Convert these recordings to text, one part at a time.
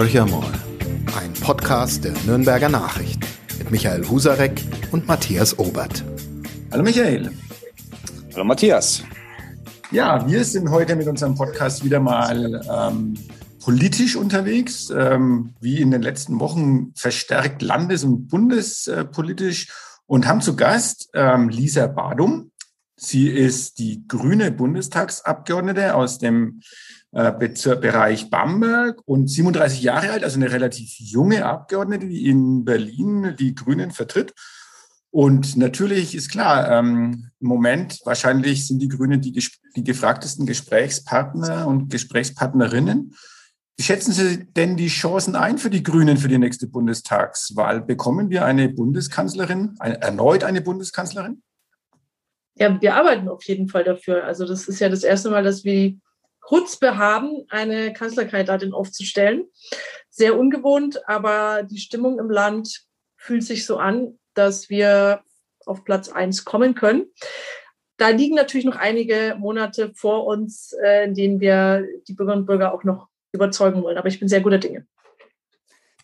Horcher mal, ein Podcast der Nürnberger Nachricht mit Michael Husarek und Matthias Obert. Hallo Michael. Hallo Matthias. Ja, wir sind heute mit unserem Podcast wieder mal ähm, politisch unterwegs, ähm, wie in den letzten Wochen verstärkt landes- und bundespolitisch und haben zu Gast ähm, Lisa Badum. Sie ist die grüne Bundestagsabgeordnete aus dem äh, Bereich Bamberg und 37 Jahre alt, also eine relativ junge Abgeordnete, die in Berlin die Grünen vertritt. Und natürlich ist klar, ähm, im Moment wahrscheinlich sind die Grünen die, die gefragtesten Gesprächspartner und Gesprächspartnerinnen. Wie schätzen Sie denn die Chancen ein für die Grünen für die nächste Bundestagswahl? Bekommen wir eine Bundeskanzlerin, eine, erneut eine Bundeskanzlerin? Ja, wir arbeiten auf jeden Fall dafür. Also das ist ja das erste Mal, dass wir Chutzpe haben, eine Kanzlerkandidatin aufzustellen. Sehr ungewohnt, aber die Stimmung im Land fühlt sich so an, dass wir auf Platz eins kommen können. Da liegen natürlich noch einige Monate vor uns, äh, in denen wir die Bürgerinnen und Bürger auch noch überzeugen wollen. Aber ich bin sehr guter Dinge.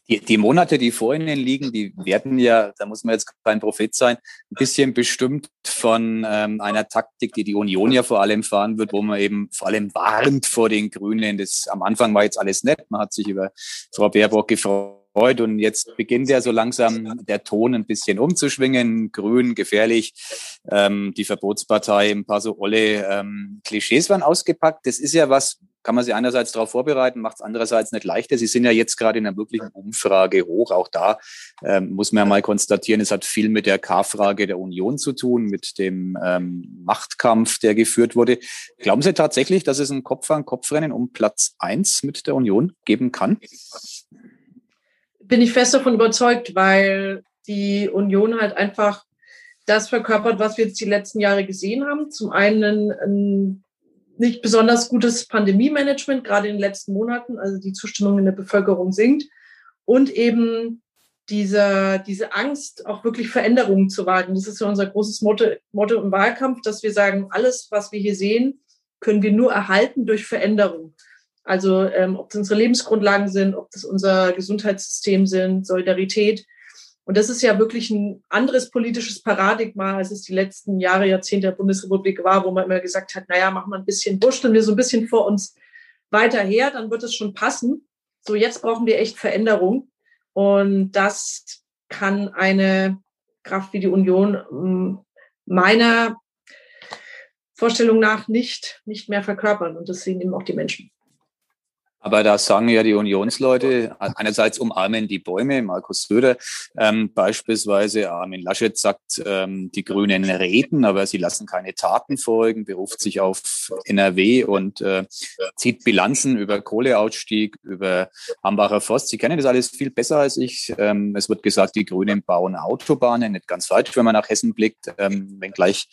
Die, die Monate, die vor Ihnen liegen, die werden ja, da muss man jetzt kein Prophet sein, ein bisschen bestimmt von ähm, einer Taktik, die die Union ja vor allem fahren wird, wo man eben vor allem warnt vor den Grünen. Das am Anfang war jetzt alles nett, man hat sich über Frau Baerbock gefreut und jetzt beginnt ja so langsam der Ton ein bisschen umzuschwingen. Grün, gefährlich. Ähm, die Verbotspartei, ein paar so olle ähm, Klischees waren ausgepackt. Das ist ja was, kann man sich einerseits darauf vorbereiten, macht es andererseits nicht leichter. Sie sind ja jetzt gerade in einer wirklichen Umfrage hoch. Auch da ähm, muss man ja mal konstatieren, es hat viel mit der K-Frage der Union zu tun, mit dem ähm, Machtkampf, der geführt wurde. Glauben Sie tatsächlich, dass es ein Kopf-an-Kopf-Rennen um Platz eins mit der Union geben kann? Bin ich fest davon überzeugt, weil die Union halt einfach das verkörpert, was wir jetzt die letzten Jahre gesehen haben. Zum einen ein nicht besonders gutes Pandemie-Management, gerade in den letzten Monaten. Also die Zustimmung in der Bevölkerung sinkt. Und eben diese, diese Angst, auch wirklich Veränderungen zu wagen. Das ist ja unser großes Motto, Motto im Wahlkampf, dass wir sagen, alles, was wir hier sehen, können wir nur erhalten durch Veränderung. Also ähm, ob das unsere Lebensgrundlagen sind, ob das unser Gesundheitssystem sind, Solidarität. Und das ist ja wirklich ein anderes politisches Paradigma, als es die letzten Jahre, Jahrzehnte der Bundesrepublik war, wo man immer gesagt hat, naja, machen wir ein bisschen, wurschteln wir so ein bisschen vor uns weiter her, dann wird es schon passen. So, jetzt brauchen wir echt Veränderung. Und das kann eine Kraft wie die Union hm, meiner Vorstellung nach nicht, nicht mehr verkörpern. Und das sehen eben auch die Menschen. Aber da sagen ja die Unionsleute, einerseits umarmen die Bäume, Markus Söder ähm, beispielsweise, Armin Laschet sagt, ähm, die Grünen reden, aber sie lassen keine Taten folgen, beruft sich auf NRW und äh, zieht Bilanzen über Kohleausstieg, über Hambacher Forst. Sie kennen das alles viel besser als ich. Ähm, es wird gesagt, die Grünen bauen Autobahnen, nicht ganz falsch, wenn man nach Hessen blickt, ähm, wenngleich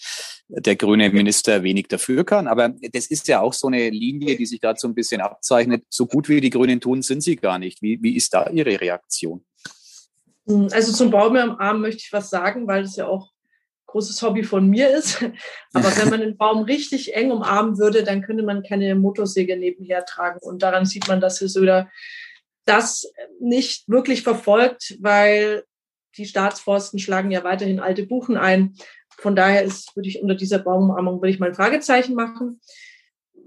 der grüne Minister wenig dafür kann. Aber das ist ja auch so eine Linie, die sich gerade so ein bisschen abzeichnet. So gut wie die Grünen tun, sind sie gar nicht. Wie, wie ist da Ihre Reaktion? Hm, also zum Baum am Arm möchte ich was sagen, weil das ja auch großes Hobby von mir ist. Aber wenn man den Baum richtig eng umarmen würde, dann könnte man keine Motorsäge nebenher tragen. Und daran sieht man, dass Herr Söder das nicht wirklich verfolgt, weil die Staatsforsten schlagen ja weiterhin alte Buchen ein. Von daher ist, würde ich unter dieser Baumarmung würde ich mal ein Fragezeichen machen.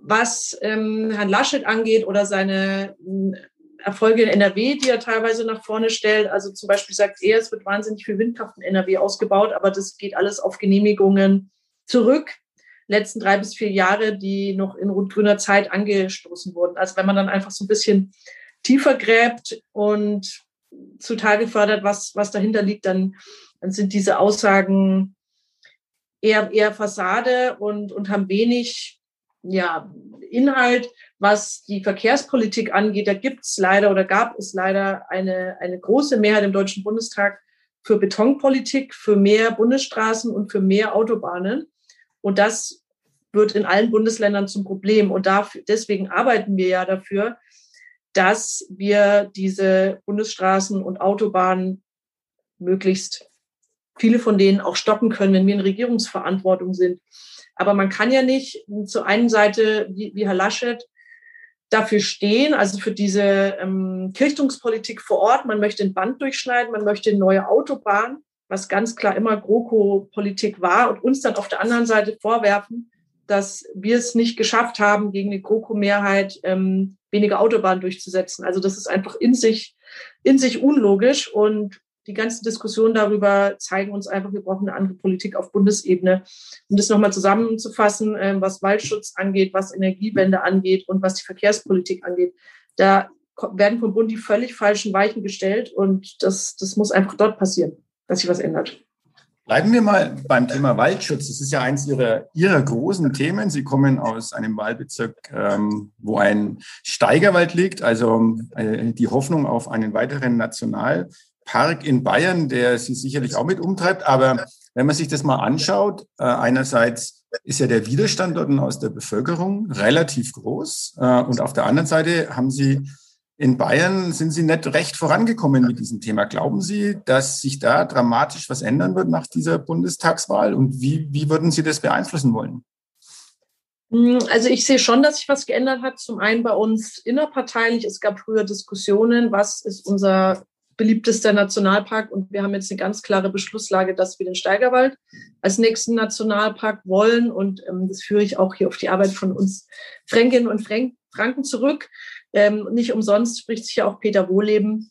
Was ähm, Herrn Laschet angeht oder seine Erfolge in NRW, die er teilweise nach vorne stellt. Also zum Beispiel sagt er, es wird wahnsinnig viel Windkraft in NRW ausgebaut, aber das geht alles auf Genehmigungen zurück. Letzten drei bis vier Jahre, die noch in rot-grüner Zeit angestoßen wurden. Also wenn man dann einfach so ein bisschen tiefer gräbt und zutage fördert, was, was dahinter liegt, dann, dann sind diese Aussagen eher, eher Fassade und, und haben wenig ja, Inhalt. Was die Verkehrspolitik angeht, da gibt es leider oder gab es leider eine, eine große Mehrheit im Deutschen Bundestag für Betonpolitik, für mehr Bundesstraßen und für mehr Autobahnen. Und das wird in allen Bundesländern zum Problem. Und dafür, deswegen arbeiten wir ja dafür, dass wir diese Bundesstraßen und Autobahnen möglichst viele von denen auch stoppen können, wenn wir in Regierungsverantwortung sind. Aber man kann ja nicht zur einen Seite, wie, wie Herr Laschet, dafür stehen, also für diese ähm, Kirchtungspolitik vor Ort. Man möchte ein Band durchschneiden, man möchte eine neue Autobahn, was ganz klar immer GroKo-Politik war und uns dann auf der anderen Seite vorwerfen, dass wir es nicht geschafft haben, gegen die GroKo-Mehrheit ähm, weniger Autobahnen durchzusetzen. Also das ist einfach in sich, in sich unlogisch und die ganzen Diskussionen darüber zeigen uns einfach, wir brauchen eine andere Politik auf Bundesebene. Um das nochmal zusammenzufassen, ähm, was Waldschutz angeht, was Energiewende angeht und was die Verkehrspolitik angeht, da werden vom Bund die völlig falschen Weichen gestellt und das, das muss einfach dort passieren, dass sich was ändert. Bleiben wir mal beim Thema Waldschutz. Das ist ja eins Ihrer, Ihrer großen Themen. Sie kommen aus einem Wahlbezirk, ähm, wo ein Steigerwald liegt, also äh, die Hoffnung auf einen weiteren Nationalpark in Bayern, der Sie sicherlich auch mit umtreibt. Aber wenn man sich das mal anschaut, äh, einerseits ist ja der Widerstand dort aus der Bevölkerung relativ groß äh, und auf der anderen Seite haben Sie in Bayern sind Sie nicht recht vorangekommen mit diesem Thema. Glauben Sie, dass sich da dramatisch was ändern wird nach dieser Bundestagswahl? Und wie, wie würden Sie das beeinflussen wollen? Hm, also ich sehe schon, dass sich was geändert hat. Zum einen bei uns innerparteilich. Es gab früher Diskussionen, was ist unser beliebtester Nationalpark. Und wir haben jetzt eine ganz klare Beschlusslage, dass wir den Steigerwald als nächsten Nationalpark wollen. Und ähm, das führe ich auch hier auf die Arbeit von uns Fränkinnen und Franken zurück. Ähm, nicht umsonst spricht sich ja auch Peter Wohleben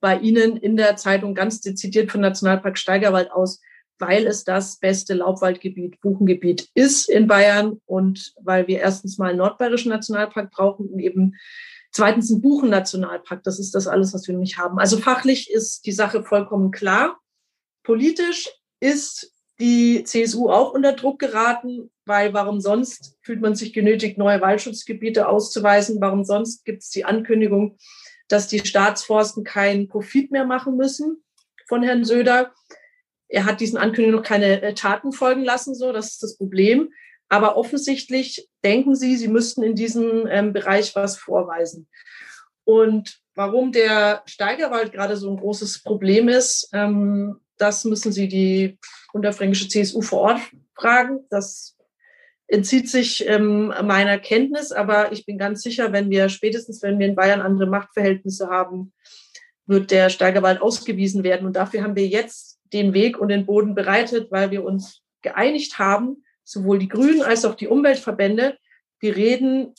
bei Ihnen in der Zeitung ganz dezidiert von Nationalpark Steigerwald aus, weil es das beste Laubwaldgebiet, Buchengebiet ist in Bayern und weil wir erstens mal einen nordbayerischen Nationalpark brauchen und eben zweitens einen Buchen-Nationalpark. Das ist das alles, was wir nicht haben. Also fachlich ist die Sache vollkommen klar. Politisch ist die CSU auch unter Druck geraten, weil warum sonst fühlt man sich genötigt, neue Waldschutzgebiete auszuweisen? Warum sonst gibt es die Ankündigung, dass die Staatsforsten keinen Profit mehr machen müssen von Herrn Söder? Er hat diesen Ankündigungen noch keine äh, Taten folgen lassen, so, das ist das Problem. Aber offensichtlich denken sie, sie müssten in diesem ähm, Bereich was vorweisen. Und warum der Steigerwald gerade so ein großes Problem ist, ähm, das müssen Sie die unterfränkische CSU vor Ort fragen. Das entzieht sich ähm, meiner Kenntnis, aber ich bin ganz sicher, wenn wir spätestens, wenn wir in Bayern andere Machtverhältnisse haben, wird der Steigerwald ausgewiesen werden. Und dafür haben wir jetzt den Weg und den Boden bereitet, weil wir uns geeinigt haben, sowohl die Grünen als auch die Umweltverbände. Wir reden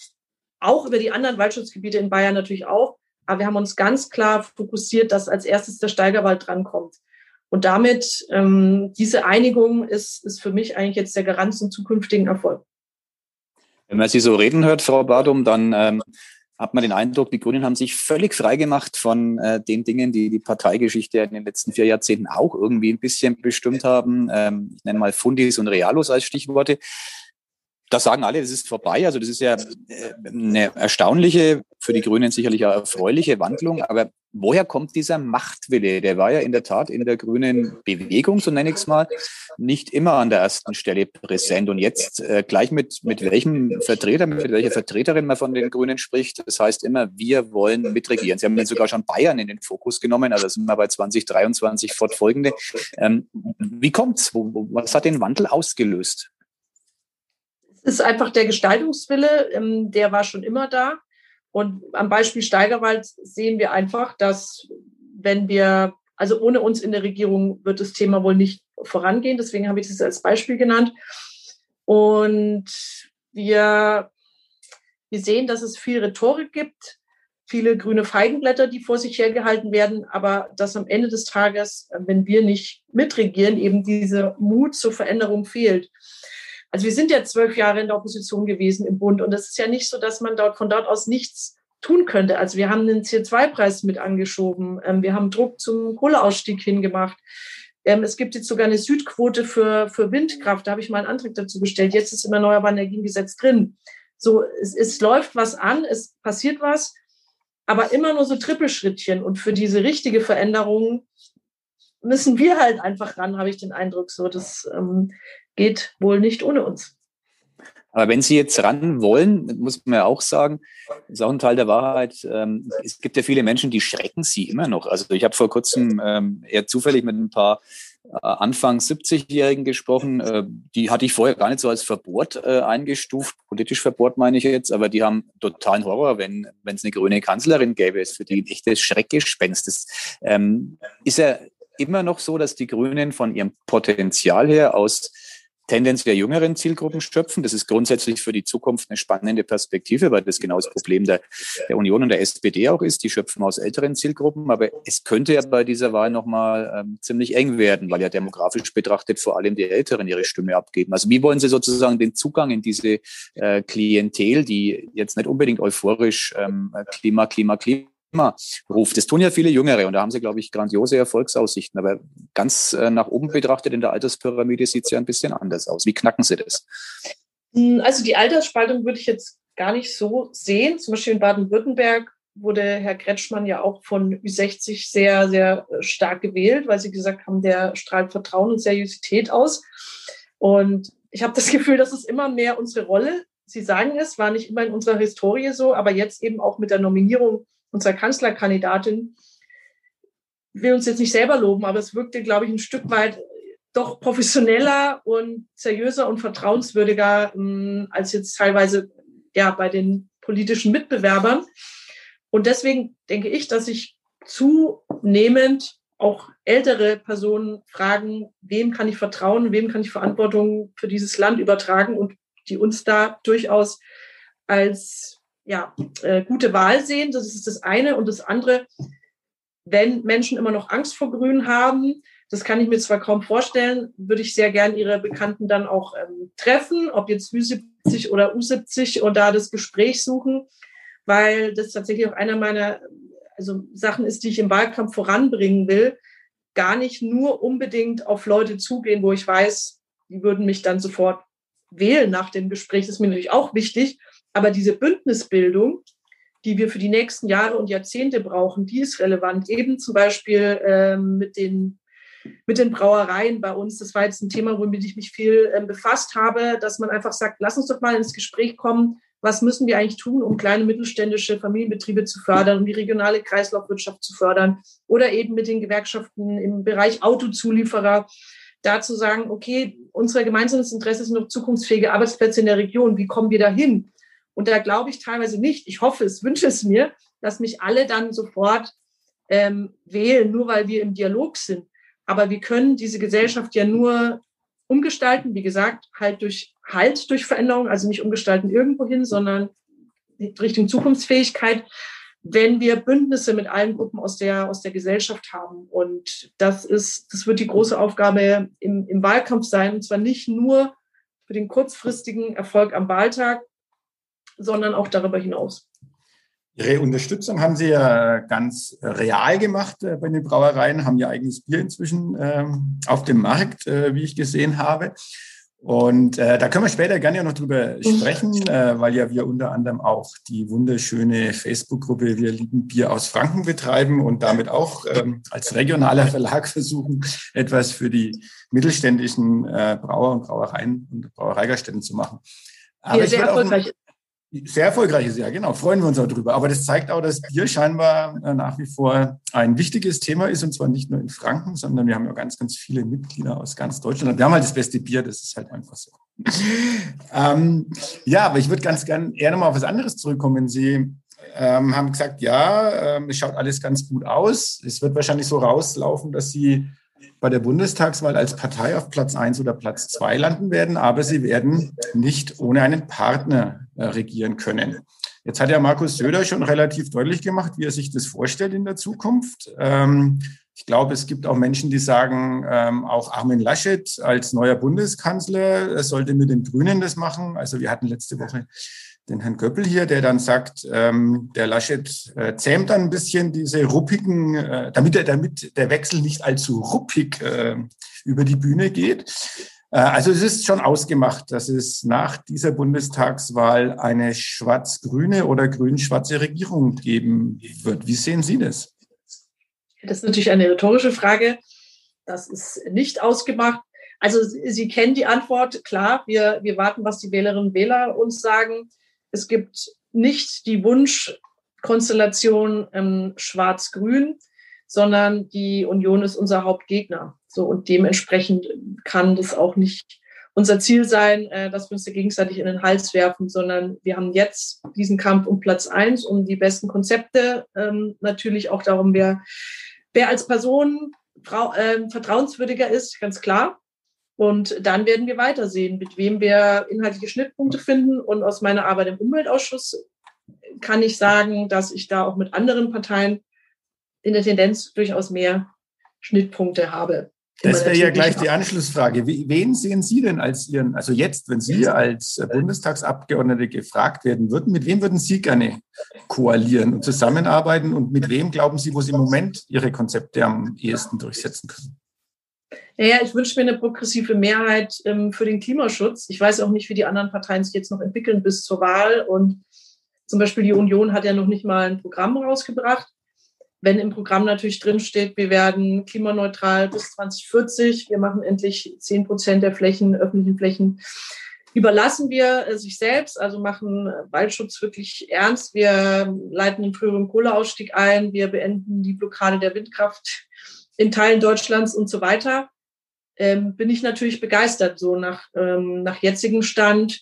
auch über die anderen Waldschutzgebiete in Bayern natürlich auch, aber wir haben uns ganz klar fokussiert, dass als erstes der Steigerwald drankommt. Und damit, ähm, diese Einigung ist, ist für mich eigentlich jetzt der Garant zum zukünftigen Erfolg. Wenn man Sie so reden hört, Frau Badum, dann ähm, hat man den Eindruck, die Grünen haben sich völlig freigemacht von äh, den Dingen, die die Parteigeschichte in den letzten vier Jahrzehnten auch irgendwie ein bisschen bestimmt haben. Ähm, ich nenne mal Fundis und Realos als Stichworte das sagen alle, das ist vorbei. Also das ist ja äh, eine erstaunliche, für die Grünen sicherlich auch erfreuliche Wandlung. Aber woher kommt dieser Machtwille? Der war ja in der Tat in der grünen Bewegung, so nenne ich es mal, nicht immer an der ersten Stelle präsent. Und jetzt äh, gleich mit, mit welchem Vertreter, mit welcher Vertreterin man von den Grünen spricht, das heißt immer, wir wollen mitregieren. Sie haben jetzt sogar schon Bayern in den Fokus genommen, also sind wir bei 2023 fortfolgende. Ähm, wie? Wo, was hat den Wandel ausgelöst? ist einfach der Gestaltungswille, ähm, der war schon immer da. Und am Beispiel Steigerwald sehen wir einfach, dass wenn wir, also ohne uns in der Regierung wird das Thema wohl nicht vorangehen. Deswegen habe ich das als Beispiel genannt. Und wir, wir sehen, dass es viel Rhetorik gibt, viele grüne Feigenblätter, die vor sich hergehalten werden, aber dass am Ende des Tages, wenn wir nicht mitregieren, eben diese Mut zur Veränderung fehlt. Also wir sind ja zwölf Jahre in der Opposition gewesen im Bund und es ist ja nicht so, dass man dort von dort aus nichts tun könnte. Also wir haben den CO2-Preis mit angeschoben, ähm, wir haben Druck zum Kohleausstieg hingemacht. Ähm, es gibt jetzt sogar eine Südquote für, für Windkraft. Da habe ich mal einen Antrag dazu gestellt. Jetzt ist im Erneuerbaren Energiengesetz drin. So, es, es läuft was an, es passiert was, aber immer nur so Trippelschrittchen. Und für diese richtige Veränderung müssen wir halt einfach ran, habe ich den Eindruck. So, das ähm, geht wohl nicht ohne uns. Aber wenn Sie jetzt ran wollen, muss man ja auch sagen, ist auch ein Teil der Wahrheit. Ähm, es gibt ja viele Menschen, die schrecken Sie immer noch. Also ich habe vor kurzem ähm, eher zufällig mit ein paar Anfang 70-Jährigen gesprochen. Äh, die hatte ich vorher gar nicht so als verbohrt äh, eingestuft, politisch verbohrt meine ich jetzt, aber die haben totalen Horror, wenn wenn es eine grüne Kanzlerin gäbe, ist für die ein echtes Schreckgespenst. Das ähm, ist ja immer noch so, dass die Grünen von ihrem Potenzial her aus tendenziell jüngeren Zielgruppen schöpfen. Das ist grundsätzlich für die Zukunft eine spannende Perspektive, weil das genau das Problem der, der Union und der SPD auch ist. Die schöpfen aus älteren Zielgruppen, aber es könnte ja bei dieser Wahl nochmal ähm, ziemlich eng werden, weil ja demografisch betrachtet vor allem die Älteren ihre Stimme abgeben. Also wie wollen Sie sozusagen den Zugang in diese äh, Klientel, die jetzt nicht unbedingt euphorisch ähm, Klima, Klima, Klima ruft. Das tun ja viele Jüngere und da haben sie, glaube ich, grandiose Erfolgsaussichten. Aber ganz äh, nach oben betrachtet in der Alterspyramide sieht es ja ein bisschen anders aus. Wie knacken Sie das? Hm, also die Altersspaltung würde ich jetzt gar nicht so sehen. Zum Beispiel in Baden-Württemberg wurde Herr Kretschmann ja auch von Ü60 sehr, sehr äh, stark gewählt, weil sie gesagt haben, der strahlt Vertrauen und Seriosität aus. Und ich habe das Gefühl, das ist immer mehr unsere Rolle. Sie sagen es, war nicht immer in unserer Historie so, aber jetzt eben auch mit der Nominierung unserer Kanzlerkandidatin, will uns jetzt nicht selber loben, aber es wirkte, glaube ich, ein Stück weit doch professioneller und seriöser und vertrauenswürdiger ähm, als jetzt teilweise ja bei den politischen Mitbewerbern. Und deswegen denke ich, dass sich zunehmend auch ältere Personen fragen, wem kann ich vertrauen, wem kann ich Verantwortung für dieses Land übertragen und die uns da durchaus als ja, äh, gute Wahl sehen. Das ist das eine. Und das andere, wenn Menschen immer noch Angst vor Grün haben, das kann ich mir zwar kaum vorstellen, würde ich sehr gern ihre Bekannten dann auch ähm, treffen, ob jetzt Ü70 oder U70 und da das Gespräch suchen, weil das tatsächlich auch einer meiner also Sachen ist, die ich im Wahlkampf voranbringen will. Gar nicht nur unbedingt auf Leute zugehen, wo ich weiß, die würden mich dann sofort wählen nach dem Gespräch. Das ist mir natürlich auch wichtig. Aber diese Bündnisbildung, die wir für die nächsten Jahre und Jahrzehnte brauchen, die ist relevant. Eben zum Beispiel ähm, mit, den, mit den Brauereien bei uns. Das war jetzt ein Thema, womit ich mich viel ähm, befasst habe, dass man einfach sagt, lass uns doch mal ins Gespräch kommen. Was müssen wir eigentlich tun, um kleine mittelständische Familienbetriebe zu fördern, um die regionale Kreislaufwirtschaft zu fördern oder eben mit den Gewerkschaften im Bereich Autozulieferer da zu sagen, okay, unser gemeinsames Interesse sind noch zukunftsfähige Arbeitsplätze in der Region. Wie kommen wir dahin? Und da glaube ich teilweise nicht, ich hoffe es, wünsche es mir, dass mich alle dann sofort ähm, wählen, nur weil wir im Dialog sind. Aber wir können diese Gesellschaft ja nur umgestalten, wie gesagt, halt durch Halt durch Veränderung, also nicht umgestalten irgendwohin, sondern Richtung Zukunftsfähigkeit, wenn wir Bündnisse mit allen Gruppen aus der, aus der Gesellschaft haben. Und das ist, das wird die große Aufgabe im, im Wahlkampf sein. Und zwar nicht nur für den kurzfristigen Erfolg am Wahltag, sondern auch darüber hinaus. Ihre Unterstützung haben Sie ja ganz real gemacht äh, bei den Brauereien, haben ja eigenes Bier inzwischen ähm, auf dem Markt, äh, wie ich gesehen habe. Und äh, da können wir später gerne ja noch drüber sprechen, äh, weil ja wir unter anderem auch die wunderschöne Facebook-Gruppe Wir lieben Bier aus Franken betreiben und damit auch ähm, als regionaler Verlag versuchen, etwas für die mittelständischen äh, Brauer und Brauereien und Brauereigaststätten zu machen. Aber ja, sehr erfolgreich sehr erfolgreiches Jahr, genau. Freuen wir uns auch drüber. Aber das zeigt auch, dass Bier scheinbar äh, nach wie vor ein wichtiges Thema ist. Und zwar nicht nur in Franken, sondern wir haben ja ganz, ganz viele Mitglieder aus ganz Deutschland. Wir haben halt das beste Bier, das ist halt einfach so. ähm, ja, aber ich würde ganz gern eher nochmal auf was anderes zurückkommen. Sie ähm, haben gesagt, ja, ähm, es schaut alles ganz gut aus. Es wird wahrscheinlich so rauslaufen, dass Sie bei der Bundestagswahl als Partei auf Platz 1 oder Platz 2 landen werden, aber sie werden nicht ohne einen Partner äh, regieren können. Jetzt hat ja Markus Söder schon relativ deutlich gemacht, wie er sich das vorstellt in der Zukunft. Ähm, ich glaube, es gibt auch Menschen, die sagen, ähm, auch Armin Laschet als neuer Bundeskanzler sollte mit den Grünen das machen. Also wir hatten letzte Woche den Herrn Göppel hier, der dann sagt, ähm, der Laschet äh, zähmt dann ein bisschen diese ruppigen, äh, damit, er, damit der Wechsel nicht allzu ruppig äh, über die Bühne geht. Äh, also es ist schon ausgemacht, dass es nach dieser Bundestagswahl eine schwarz-grüne oder grün-schwarze Regierung geben wird. Wie sehen Sie das? Das ist natürlich eine rhetorische Frage. Das ist nicht ausgemacht. Also Sie kennen die Antwort, klar. Wir, wir warten, was die Wählerinnen und Wähler uns sagen. Es gibt nicht die Wunschkonstellation ähm, Schwarz-Grün. sondern die Union ist unser Hauptgegner. So und dementsprechend kann das auch nicht unser Ziel sein, äh, dass wir uns gegenseitig in den Hals werfen, sondern wir haben jetzt diesen Kampf um Platz eins, um die besten Konzepte, ähm, natürlich auch darum, wer, wer als Person äh, vertrauenswürdiger ist, ganz klar. Und dann werden wir weitersehen, mit wem wir inhaltliche Schnittpunkte finden. Und aus meiner Arbeit im Umweltausschuss kann ich sagen, dass ich da auch mit anderen Parteien in der Tendenz durchaus mehr Schnittpunkte habe. Das wäre ja gleich die Anschlussfrage. Wen sehen Sie denn als Ihren, also jetzt, wenn Sie als Bundestagsabgeordnete gefragt werden würden, mit wem würden Sie gerne koalieren und zusammenarbeiten und mit wem glauben Sie, wo Sie im Moment Ihre Konzepte am ehesten durchsetzen können? Naja, ich wünsche mir eine progressive Mehrheit ähm, für den Klimaschutz. Ich weiß auch nicht, wie die anderen Parteien sich jetzt noch entwickeln bis zur Wahl. Und zum Beispiel die Union hat ja noch nicht mal ein Programm rausgebracht wenn im Programm natürlich drinsteht, wir werden klimaneutral bis 2040, wir machen endlich 10 Prozent der Flächen, öffentlichen Flächen, überlassen wir äh, sich selbst, also machen Waldschutz wirklich ernst. Wir leiten den früheren Kohleausstieg ein, wir beenden die Blockade der Windkraft in Teilen Deutschlands und so weiter. Ähm, bin ich natürlich begeistert, so nach, ähm, nach jetzigem Stand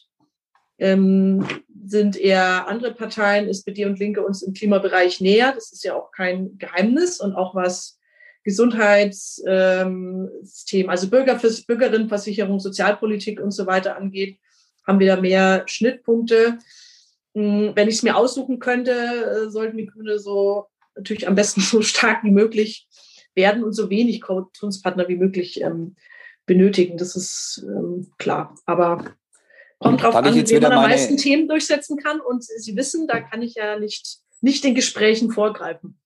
ähm, sind eher andere Parteien, SPD und Linke, uns im Klimabereich näher. Das ist ja auch kein Geheimnis und auch was Gesundheitssystem, ähm, also Bürger, Bürgerinnenversicherung, Sozialpolitik und so weiter angeht, haben wir da mehr Schnittpunkte. Hm, wenn ich es mir aussuchen könnte, äh, sollten die Grüne so natürlich am besten so stark wie möglich werden und so wenig Koalitionspartner wie möglich ähm, benötigen. Das ist ähm, klar. Aber Kommt drauf an, wie man am meisten Themen durchsetzen kann. Und Sie wissen, da kann ich ja nicht, nicht den Gesprächen vorgreifen.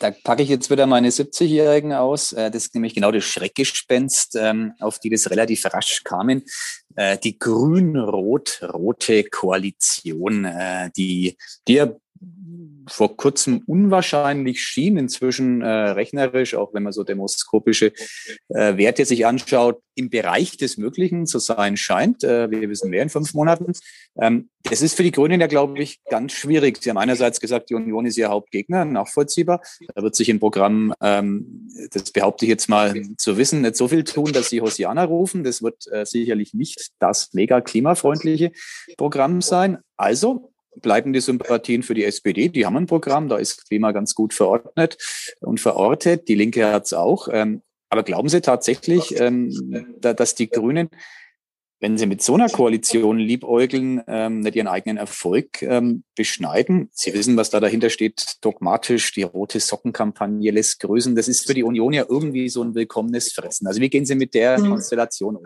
Da packe ich jetzt wieder meine 70-Jährigen aus. Äh, das ist nämlich genau das Schreckgespenst, ähm, auf die das relativ rasch kamen. Äh, die grün-rot-rote Koalition, äh, die, die ja vor kurzem unwahrscheinlich schien, inzwischen äh, rechnerisch, auch wenn man so demoskopische äh, Werte sich anschaut, im Bereich des Möglichen zu sein scheint. Äh, wir wissen mehr in fünf Monaten. Ähm, das ist für die Grünen ja, glaube ich, ganz schwierig. Sie haben einerseits gesagt, die Union ist ihr Hauptgegner, nachvollziehbar. Da wird sich im Programm, ähm, das behaupte ich jetzt mal zu wissen, nicht so viel tun, dass sie Hosianer rufen. Das wird äh, sicherlich nicht das mega klimafreundliche Programm sein. Also bleiben die Sympathien für die SPD. Die haben ein Programm, da ist Klima ganz gut verordnet und verortet. Die Linke hat es auch. Ähm, aber glauben Sie tatsächlich, ähm, dass die Grünen, wenn sie mit so einer Koalition liebäugeln, ähm, nicht ihren eigenen Erfolg beschneiden? Sie wissen, was da dahinter steht, dogmatisch, die rote Sockenkampagne lässt grüßen. Das ist für die Union ja irgendwie so ein willkommenes Fressen. Also wie gehen Sie mit der mhm. Konstellation um?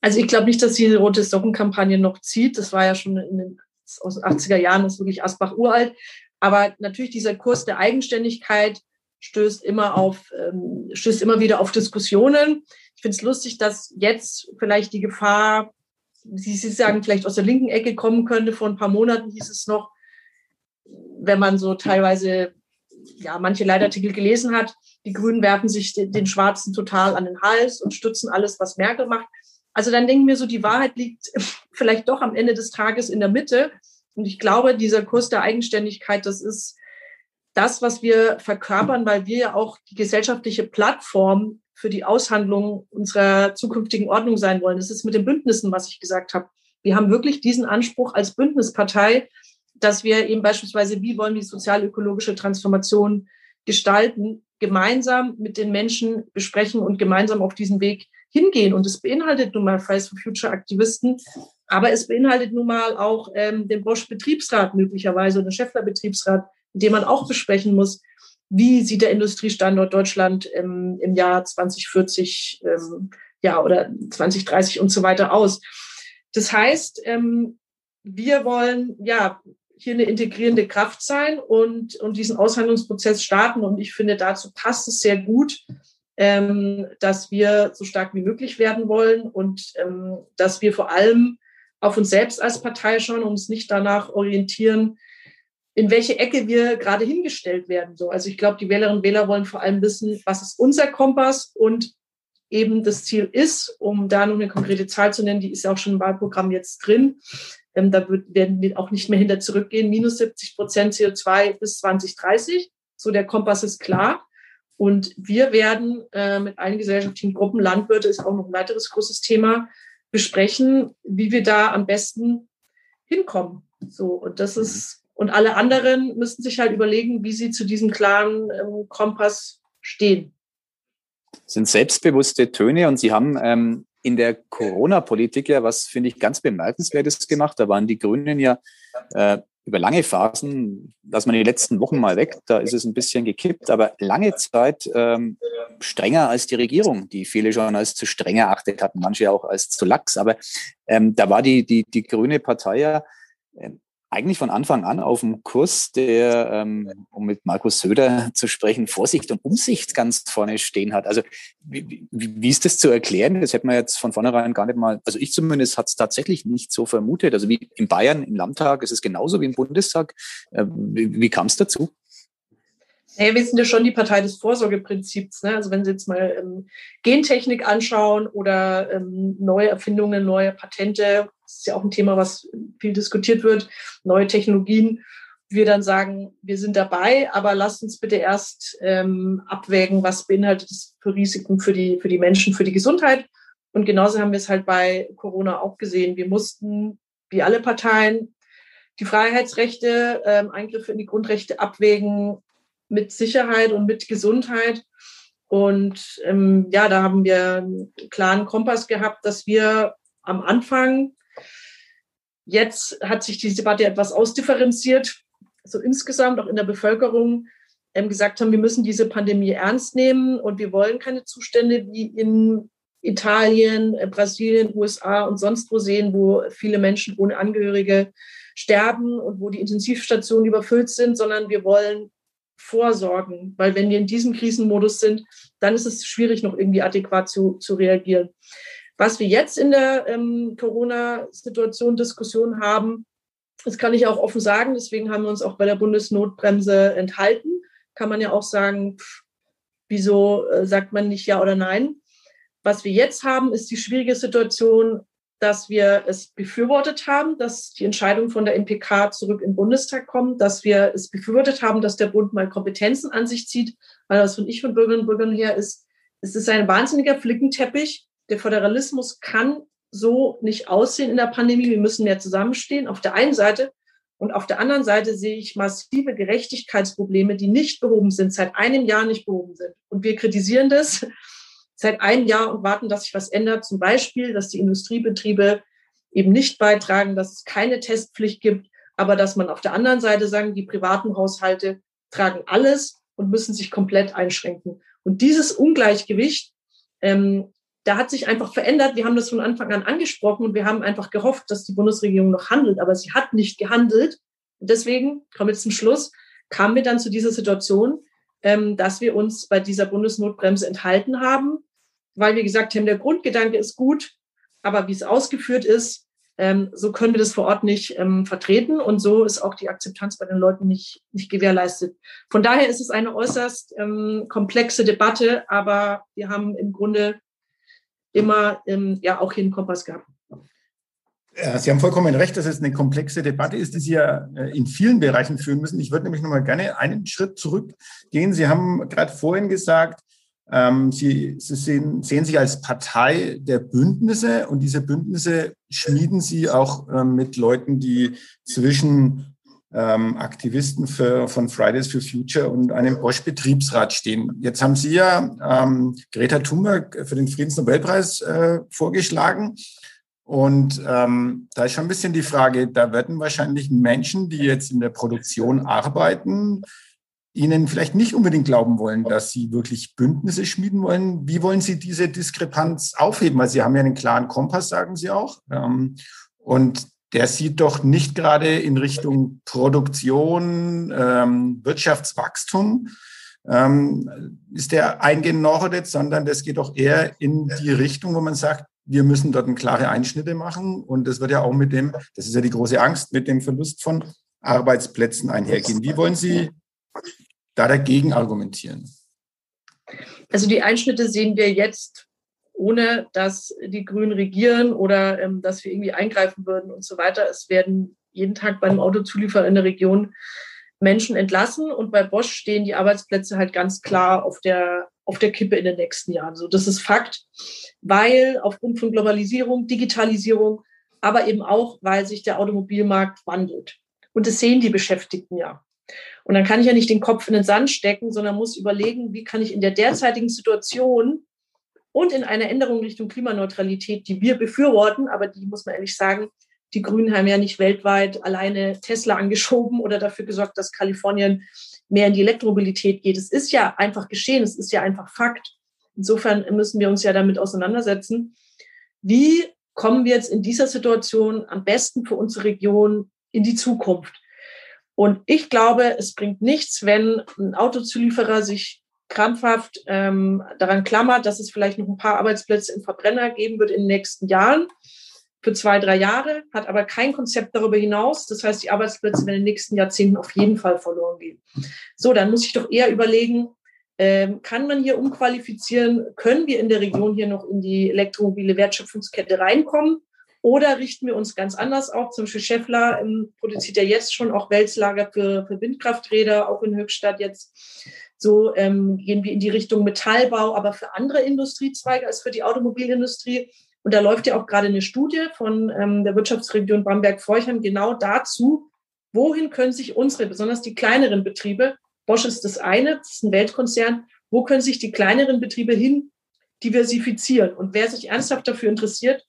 Also ich glaube nicht, dass die rote Sockenkampagne noch zieht. Das war ja schon in den aus den 80er Jahren, ist wirklich Asbach uralt. Aber natürlich dieser Kurs der Eigenständigkeit stößt immer auf, ähm, stößt immer wieder auf Diskussionen. Ich finde es lustig, dass jetzt vielleicht die Gefahr, Sie, Sie sagen, vielleicht aus der linken Ecke kommen könnte. Vor ein paar Monaten hieß es noch, wenn man so teilweise ja, manche Leitartikel gelesen hat, die Grünen werfen sich den, den Schwarzen total an den Hals und stützen alles, was Merkel macht. Also dann denken wir so, die Wahrheit liegt vielleicht doch am Ende des Tages in der Mitte. Und ich glaube, dieser Kurs der Eigenständigkeit, das ist das, was wir verkörpern, weil wir ja auch die gesellschaftliche Plattform für die Aushandlung unserer zukünftigen Ordnung sein wollen. Das ist mit den Bündnissen, was ich gesagt habe. Wir haben wirklich diesen Anspruch als Bündnispartei, dass wir eben beispielsweise, wie wollen wir die sozial-ökologische Transformation gestalten, gemeinsam mit den Menschen besprechen und gemeinsam auf diesen Weg hingehen. Und es beinhaltet nun mal Fridays for Future Aktivisten, aber es beinhaltet nun mal auch ähm, den Bosch Betriebsrat möglicherweise oder den Scheffler Betriebsrat, in dem man auch besprechen muss, wie sieht der Industriestandort Deutschland ähm, im Jahr 2040 ähm, ja, oder 2030 und so weiter aus. Das heißt, ähm, wir wollen ja hier eine integrierende Kraft sein und, und diesen Aushandlungsprozess starten. Und ich finde, dazu passt es sehr gut, ähm, dass wir so stark wie möglich werden wollen und ähm, dass wir vor allem auf uns selbst als Partei schauen und uns nicht danach orientieren, in welche Ecke wir gerade hingestellt werden. So, also ich glaube, die Wählerinnen und Wähler wollen vor allem wissen, was ist unser Kompass und eben das Ziel ist, um da noch eine konkrete Zahl zu nennen, die ist ja auch schon im Wahlprogramm jetzt drin. Ähm, da wird, werden wir auch nicht mehr hinter zurückgehen, minus 70 Prozent CO2 bis 2030. So, der Kompass ist klar. Und wir werden äh, mit allen gesellschaftlichen Gruppen, Landwirte ist auch noch ein weiteres großes Thema, besprechen, wie wir da am besten hinkommen. So, und das ist, und alle anderen müssen sich halt überlegen, wie sie zu diesem klaren ähm, Kompass stehen. Das sind selbstbewusste Töne und Sie haben ähm, in der Corona-Politik ja was, finde ich, ganz Bemerkenswertes gemacht. Da waren die Grünen ja äh, über lange Phasen, dass man die letzten Wochen mal weg, da ist es ein bisschen gekippt, aber lange Zeit ähm, strenger als die Regierung, die viele schon als zu streng erachtet hatten, manche auch als zu lax. Aber ähm, da war die, die, die Grüne Partei ja äh, eigentlich von Anfang an auf dem Kurs, der, ähm, um mit Markus Söder zu sprechen, Vorsicht und Umsicht ganz vorne stehen hat. Also wie, wie, ist das zu erklären? Das hätte man jetzt von vornherein gar nicht mal, also ich zumindest hat es tatsächlich nicht so vermutet. Also wie in Bayern im Landtag ist es genauso wie im Bundestag. Äh, wie wie kam es dazu? Naja, wir sind ja schon die Partei des Vorsorgeprinzips. Ne? Also wenn Sie jetzt mal ähm, Gentechnik anschauen oder ähm, neue Erfindungen, neue Patente, das ist ja auch ein Thema, was viel diskutiert wird, neue Technologien, wir dann sagen, wir sind dabei, aber lasst uns bitte erst ähm, abwägen, was beinhaltet es für Risiken für die, für die Menschen, für die Gesundheit. Und genauso haben wir es halt bei Corona auch gesehen. Wir mussten, wie alle Parteien, die Freiheitsrechte, ähm, Eingriffe in die Grundrechte abwägen, mit Sicherheit und mit Gesundheit. Und ähm, ja, da haben wir einen klaren Kompass gehabt, dass wir am Anfang, jetzt hat sich diese Debatte etwas ausdifferenziert, so insgesamt auch in der Bevölkerung, ähm, gesagt haben, wir müssen diese Pandemie ernst nehmen und wir wollen keine Zustände wie in Italien, äh, Brasilien, USA und sonst wo sehen, wo viele Menschen ohne Angehörige sterben und wo die Intensivstationen überfüllt sind, sondern wir wollen vorsorgen, weil wenn wir in diesem Krisenmodus sind, dann ist es schwierig, noch irgendwie adäquat zu, zu reagieren. Was wir jetzt in der ähm, Corona-Situation Diskussion haben, das kann ich auch offen sagen, deswegen haben wir uns auch bei der Bundesnotbremse enthalten. Kann man ja auch sagen, pff, wieso äh, sagt man nicht ja oder nein? Was wir jetzt haben, ist die schwierige Situation, dass wir es befürwortet haben, dass die Entscheidung von der MPK zurück im Bundestag kommt, dass wir es befürwortet haben, dass der Bund mal Kompetenzen an sich zieht, weil das von ich von Bürgerinnen und Bürgern her ist, es ist ein wahnsinniger Flickenteppich. Der Föderalismus kann so nicht aussehen in der Pandemie. Wir müssen mehr zusammenstehen auf der einen Seite. Und auf der anderen Seite sehe ich massive Gerechtigkeitsprobleme, die nicht behoben sind, seit einem Jahr nicht behoben sind. Und wir kritisieren das seit einem Jahr und warten, dass sich was ändert. Zum Beispiel, dass die Industriebetriebe eben nicht beitragen, dass es keine Testpflicht gibt, aber dass man auf der anderen Seite sagen, die privaten Haushalte tragen alles und müssen sich komplett einschränken. Und dieses Ungleichgewicht, ähm, da hat sich einfach verändert. Wir haben das von Anfang an angesprochen und wir haben einfach gehofft, dass die Bundesregierung noch handelt, aber sie hat nicht gehandelt. Und deswegen, kommen wir zum Schluss, kamen wir dann zu dieser Situation, ähm, dass wir uns bei dieser Bundesnotbremse enthalten haben, weil wir gesagt haben, der Grundgedanke ist gut, aber wie es ausgeführt ist, ähm, so können wir das vor Ort nicht ähm, vertreten und so ist auch die Akzeptanz bei den Leuten nicht, nicht gewährleistet. Von daher ist es eine äußerst komplexe Debatte, aber wir haben im Grunde immer ähm, ja auch hier einen Kompass gehabt. Ja, Sie haben vollkommen recht, dass es eine komplexe Debatte ist, die Sie ja äh, in vielen Bereichen führen müssen. Ich würde nämlich noch mal gerne einen Schritt zurückgehen. Sie haben gerade vorhin gesagt, ähm, Sie, Sie sehen, sehen, sich als Partei der Bündnisse und diese Bündnisse schmieden Sie auch ähm, mit Leuten, die zwischen ähm, Aktivisten für, von Fridays for Future und einem Bosch-Betriebsrat stehen. Jetzt haben Sie ja ähm, Greta Thunberg für den Friedensnobelpreis äh, vorgeschlagen. Und ähm, da ist schon ein bisschen die Frage, da werden wahrscheinlich Menschen, die jetzt in der Produktion arbeiten, Ihnen vielleicht nicht unbedingt glauben wollen, dass Sie wirklich Bündnisse schmieden wollen. Wie wollen Sie diese Diskrepanz aufheben? Weil Sie haben ja einen klaren Kompass, sagen Sie auch. Ähm, und der sieht doch nicht gerade in Richtung Produktion, ähm, Wirtschaftswachstum, ähm, ist der eingenordet, sondern das geht doch eher in die Richtung, wo man sagt, wir müssen dort klare Einschnitte machen. Und das wird ja auch mit dem, das ist ja die große Angst, mit dem Verlust von Arbeitsplätzen einhergehen. Wie wollen Sie da dagegen argumentieren? Also die Einschnitte sehen wir jetzt, ohne dass die Grünen regieren oder ähm, dass wir irgendwie eingreifen würden und so weiter. Es werden jeden Tag beim Autozulieferer in der Region Menschen entlassen und bei Bosch stehen die Arbeitsplätze halt ganz klar auf der, auf der Kippe in den nächsten Jahren. So, das ist Fakt, weil aufgrund von Globalisierung, Digitalisierung, aber eben auch, weil sich der Automobilmarkt wandelt. Und das sehen die Beschäftigten ja. Und dann kann ich ja nicht den Kopf in den Sand stecken, sondern muss überlegen, wie kann ich in der derzeitigen Situation und in einer Änderung Richtung Klimaneutralität, die wir befürworten, aber die muss man ehrlich sagen, die Grünen haben ja nicht weltweit alleine Tesla angeschoben oder dafür gesorgt, dass Kalifornien mehr in die Elektromobilität geht. Es ist ja einfach geschehen, es ist ja einfach Fakt. Insofern müssen wir uns ja damit auseinandersetzen. Wie kommen wir jetzt in dieser Situation am besten für unsere Region in die Zukunft? Und ich glaube, es bringt nichts, wenn ein Autozulieferer sich krampfhaft ähm, daran klammert, dass es vielleicht noch ein paar Arbeitsplätze im Verbrenner geben wird in den nächsten Jahren für zwei, drei Jahre, hat aber kein Konzept darüber hinaus. Das heißt, die Arbeitsplätze werden in den nächsten Jahrzehnten auf jeden Fall verloren gehen. So, dann muss ich doch eher überlegen, ähm, kann man hier umqualifizieren? Können wir in der Region hier noch in die elektromobile Wertschöpfungskette reinkommen? Oder richten wir uns ganz anders auf? Zum Beispiel Scheffler ähm, produziert ja jetzt schon auch Wälzlager für, für Windkrafträder, auch in Höchstadt jetzt. So ähm, gehen wir in die Richtung Metallbau, aber für andere Industriezweige als für die Automobilindustrie. Und da läuft ja auch gerade eine Studie von ähm, der Wirtschaftsregion Bamberg-Forchheim genau dazu, wohin können sich unsere, besonders die kleineren Betriebe, Bosch ist das eine, das ist ein Weltkonzern, wo können sich die kleineren Betriebe hin diversifizieren? Und wer sich ernsthaft dafür interessiert,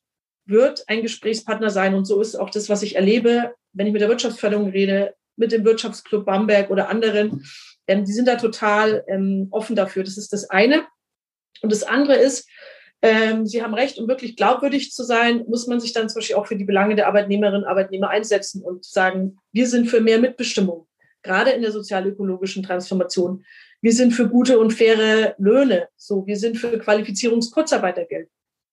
wird ein Gesprächspartner sein. Und so ist auch das, was ich erlebe, wenn ich mit der Wirtschaftsförderung rede, mit dem Wirtschaftsclub Bamberg oder anderen. Ähm, die sind da total ähm, offen dafür. Das ist das eine. Und das andere ist, ähm, Sie haben recht, um wirklich glaubwürdig zu sein, muss man sich dann zum Beispiel auch für die Belange der Arbeitnehmerinnen und Arbeitnehmer einsetzen und sagen, wir sind für mehr Mitbestimmung, gerade in der sozialökologischen Transformation. Wir sind für gute und faire Löhne. So, wir sind für Qualifizierungskurzarbeitergeld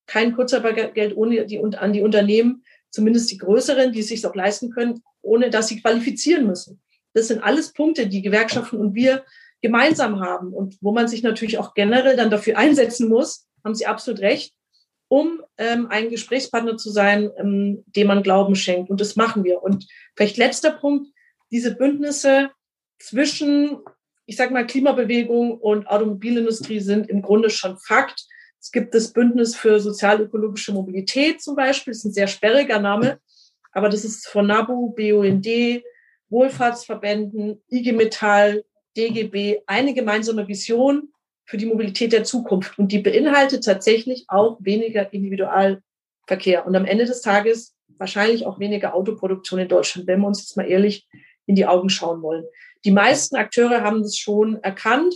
kein Kurzarbeitergeld ohne die, an die Unternehmen, zumindest die größeren, die es sich auch leisten können, ohne dass sie qualifizieren müssen. Das sind alles Punkte, die Gewerkschaften und wir gemeinsam haben und wo man sich natürlich auch generell dann dafür einsetzen muss, haben Sie absolut recht, um ähm, ein Gesprächspartner zu sein, ähm, dem man Glauben schenkt. Und das machen wir. Und vielleicht letzter Punkt, diese Bündnisse zwischen, ich sage mal, Klimabewegung und Automobilindustrie sind im Grunde schon Fakt. Es gibt das Bündnis für sozialökologische Mobilität zum Beispiel, das ist ein sehr sperriger Name, aber das ist von NABU, BUND, Wohlfahrtsverbänden, IG Metall, DGB eine gemeinsame Vision für die Mobilität der Zukunft. Und die beinhaltet tatsächlich auch weniger Individualverkehr und am Ende des Tages wahrscheinlich auch weniger Autoproduktion in Deutschland, wenn wir uns jetzt mal ehrlich in die Augen schauen wollen. Die meisten Akteure haben das schon erkannt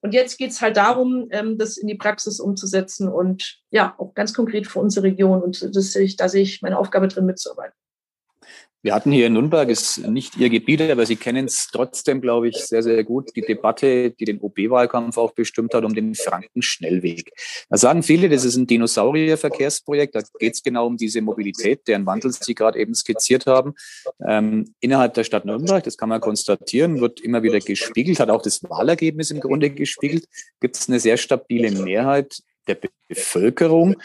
und jetzt geht es halt darum, ähm, das in die Praxis umzusetzen und ja, auch ganz konkret für unsere Region. Und das da sehe ich meine Aufgabe drin mitzuarbeiten. Wir hatten hier in Nürnberg, ist nicht Ihr Gebiet, aber Sie kennen es trotzdem, glaube ich, sehr, sehr gut, die Debatte, die den OB-Wahlkampf auch bestimmt hat, um den Frankenschnellweg. Da sagen viele, das ist ein Dinosaurier-Verkehrsprojekt, da geht es genau um diese Mobilität, deren Wandel Sie gerade eben skizziert haben. Ähm, innerhalb der Stadt Nürnberg, das kann man konstatieren, wird immer wieder gespiegelt, hat auch das Wahlergebnis im Grunde gespiegelt, gibt es eine sehr stabile Mehrheit der Bevölkerung,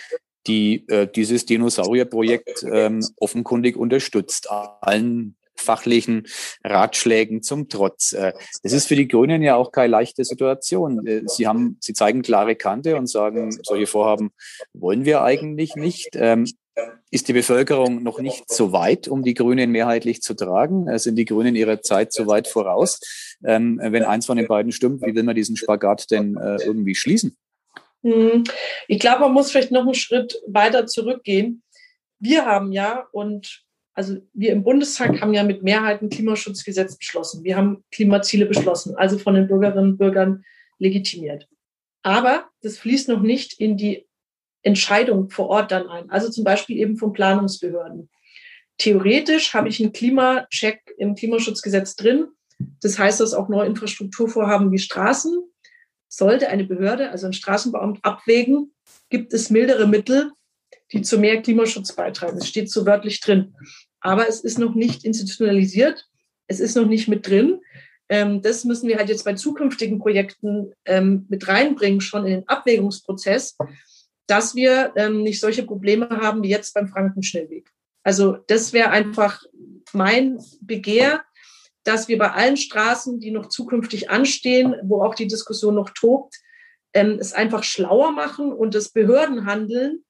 die äh, dieses Dinosaurierprojekt ähm, offenkundig unterstützt, allen fachlichen Ratschlägen zum Trotz. Äh, das ist für die Grünen ja auch keine leichte Situation. Äh, sie haben, sie zeigen klare Kante und sagen, solche Vorhaben wollen wir eigentlich nicht. Ähm, ist die Bevölkerung noch nicht so weit, um die Grünen mehrheitlich zu tragen? Äh, sind die Grünen ihrer Zeit so weit voraus? Ähm, wenn eins von den beiden stimmt, wie will man diesen Spagat denn irgendwie schließen? Hm. Ich glaube, man muss vielleicht noch einen Schritt weiter zurückgehen. Wir haben ja und also wir im Bundestag haben ja mit Mehrheit ein Klimaschutzgesetz beschlossen. Wir haben Klimaziele beschlossen, also von den Bürgerinnen und Bürgern legitimiert. Aber das fließt noch nicht in die Entscheidung vor Ort dann ein. Also zum Beispiel eben von Planungsbehörden. Theoretisch habe ich einen Klimacheck im Klimaschutzgesetz drin. Das heißt, dass auch neue Infrastrukturvorhaben wie Straßen sollte eine Behörde, also ein Straßenbeamt, abwägen, gibt es mildere Mittel, die zu mehr Klimaschutz beitragen. Es steht so wörtlich drin. Aber es ist noch nicht institutionalisiert. Es ist noch nicht mit drin. Ähm, das müssen wir halt jetzt bei zukünftigen Projekten ähm, mit reinbringen, schon in den Abwägungsprozess, dass wir ähm, nicht solche Probleme haben wie jetzt beim Frankenschnellweg. Also das wäre einfach mein Begehr, dass wir bei allen Straßen, die noch zukünftig anstehen, wo auch die Diskussion noch tobt, ähm, es einfach schlauer machen und das Behördenhandeln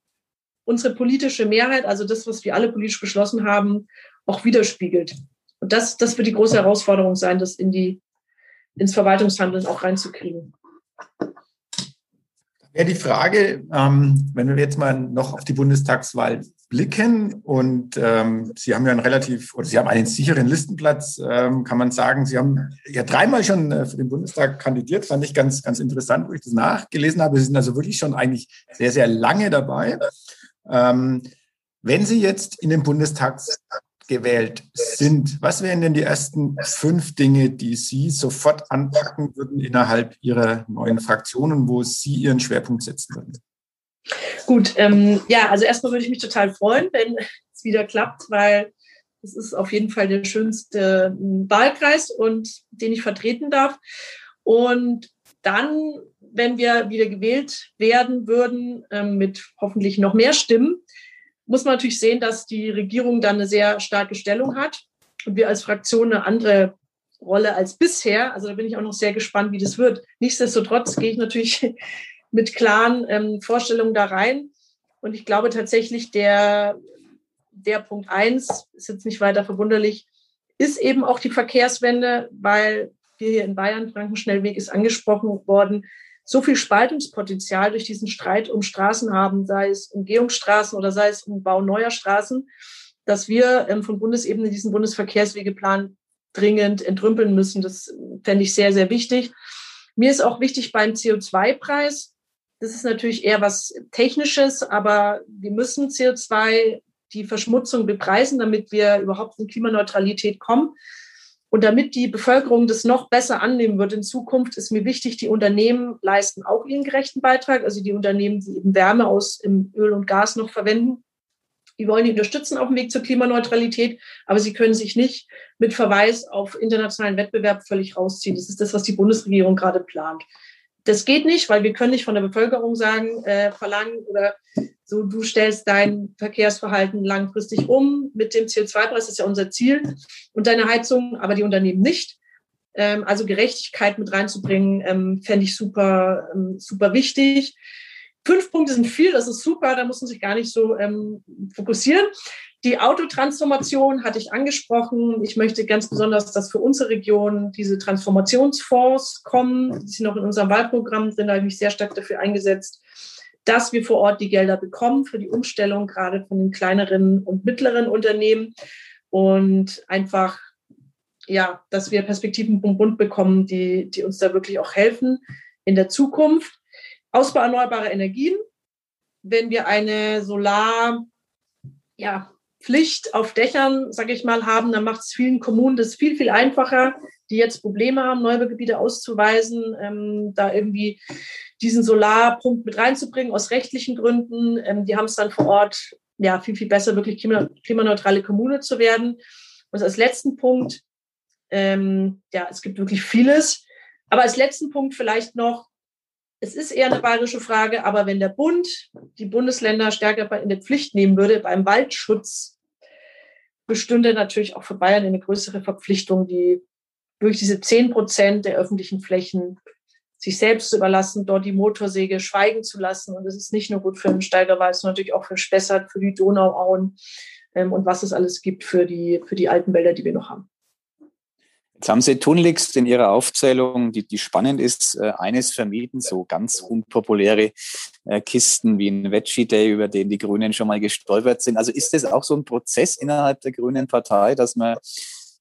unsere politische Mehrheit, also das, was wir alle politisch beschlossen haben, auch widerspiegelt. Und das, das wird die große Herausforderung sein, das in die, ins Verwaltungshandeln auch reinzukriegen. Ja, die Frage, ähm, wenn wir jetzt mal noch auf die Bundestagswahl blicken und ähm, Sie haben ja einen relativ, oder Sie haben einen sicheren Listenplatz, ähm, kann man sagen. Sie haben ja dreimal schon äh, für den Bundestag kandidiert, fand ich ganz, ganz interessant, wo ich das nachgelesen habe. Sie sind also wirklich schon eigentlich sehr, sehr lange dabei. Ähm, wenn Sie jetzt in den Bundestag gewählt sind, was wären denn die ersten fünf Dinge, die Sie sofort anpacken würden innerhalb Ihrer neuen Fraktionen, wo Sie Ihren Schwerpunkt setzen würden? Gut, ähm, ja, also erstmal würde ich mich total freuen, wenn es wieder klappt, weil es ist auf jeden Fall der schönste hm, Wahlkreis und den ich vertreten darf. Und dann, wenn wir wieder gewählt werden würden, ähm, mit hoffentlich noch mehr Stimmen, muss man natürlich sehen, dass die Regierung dann eine sehr starke Stellung hat und wir als Fraktion eine andere Rolle als bisher. Also da bin ich auch noch sehr gespannt, wie das wird. Nichtsdestotrotz gehe ich natürlich mit klaren ähm, Vorstellungen da rein. Und ich glaube tatsächlich, der, der Punkt eins ist jetzt nicht weiter verwunderlich, ist eben auch die Verkehrswende, weil wir hier in Bayern, Frankenschnellweg ist angesprochen worden, so viel Spaltungspotenzial durch diesen Streit um Straßen haben, sei es Umgehungsstraßen oder sei es um Bau neuer Straßen, dass wir ähm, von Bundesebene diesen Bundesverkehrswegeplan dringend entrümpeln müssen. Das fände ich sehr, sehr wichtig. Mir ist auch wichtig beim CO2-Preis. Das ist natürlich eher was Technisches, aber wir müssen CO2, die Verschmutzung bepreisen, damit wir überhaupt in Klimaneutralität kommen. Und damit die Bevölkerung das noch besser annehmen wird in Zukunft, ist mir wichtig, die Unternehmen leisten auch ihren gerechten Beitrag. Also die Unternehmen, die eben Wärme aus Öl und Gas noch verwenden, die wollen die unterstützen auf dem Weg zur Klimaneutralität, aber sie können sich nicht mit Verweis auf internationalen Wettbewerb völlig rausziehen. Das ist das, was die Bundesregierung gerade plant. Das geht nicht, weil wir können nicht von der Bevölkerung sagen, äh, verlangen oder so, du stellst dein Verkehrsverhalten langfristig um mit dem CO2-Preis, das ist ja unser Ziel, und deine Heizung, aber die Unternehmen nicht. Ähm, also Gerechtigkeit mit reinzubringen, ähm, fände ich super, ähm, super wichtig. Fünf Punkte sind viel, das ist super, da muss man sich gar nicht so ähm, fokussieren. Die Autotransformation hatte ich angesprochen. Ich möchte ganz besonders, dass für unsere Region diese Transformationsfonds kommen. Die sind auch in unserem Wahlprogramm drin, da habe ich mich sehr stark dafür eingesetzt dass wir vor Ort die Gelder bekommen für die Umstellung, gerade von den kleineren und mittleren Unternehmen und einfach, ja, dass wir Perspektiven vom Bund bekommen, die, die uns da wirklich auch helfen in der Zukunft. Ausbau erneuerbarer Energien. Wenn wir eine Solar, ja, Pflicht auf Dächern, sage ich mal, haben, dann macht es vielen Kommunen das viel, viel einfacher, die jetzt Probleme haben, Neubaugebiete auszuweisen, ähm, da irgendwie diesen Solarpunkt mit reinzubringen aus rechtlichen Gründen. Ähm, die haben es dann vor Ort ja viel, viel besser, wirklich klimaneutrale Kommune zu werden. Und als letzten Punkt, ähm, ja, es gibt wirklich vieles. Aber als letzten Punkt vielleicht noch, es ist eher eine bayerische Frage, aber wenn der Bund die Bundesländer stärker in der Pflicht nehmen würde beim Waldschutz, bestünde natürlich auch für Bayern eine größere Verpflichtung, die durch diese zehn Prozent der öffentlichen Flächen sich selbst zu überlassen, dort die Motorsäge schweigen zu lassen. Und das ist nicht nur gut für den Steigerwald, sondern natürlich auch für Spessart, für die Donauauen ähm, und was es alles gibt für die, für die alten Wälder, die wir noch haben. Jetzt haben Sie tunlichst in Ihrer Aufzählung, die, die spannend ist, äh, eines vermieden, so ganz unpopuläre äh, Kisten wie ein Veggie Day, über den die Grünen schon mal gestolpert sind. Also ist das auch so ein Prozess innerhalb der Grünen Partei, dass man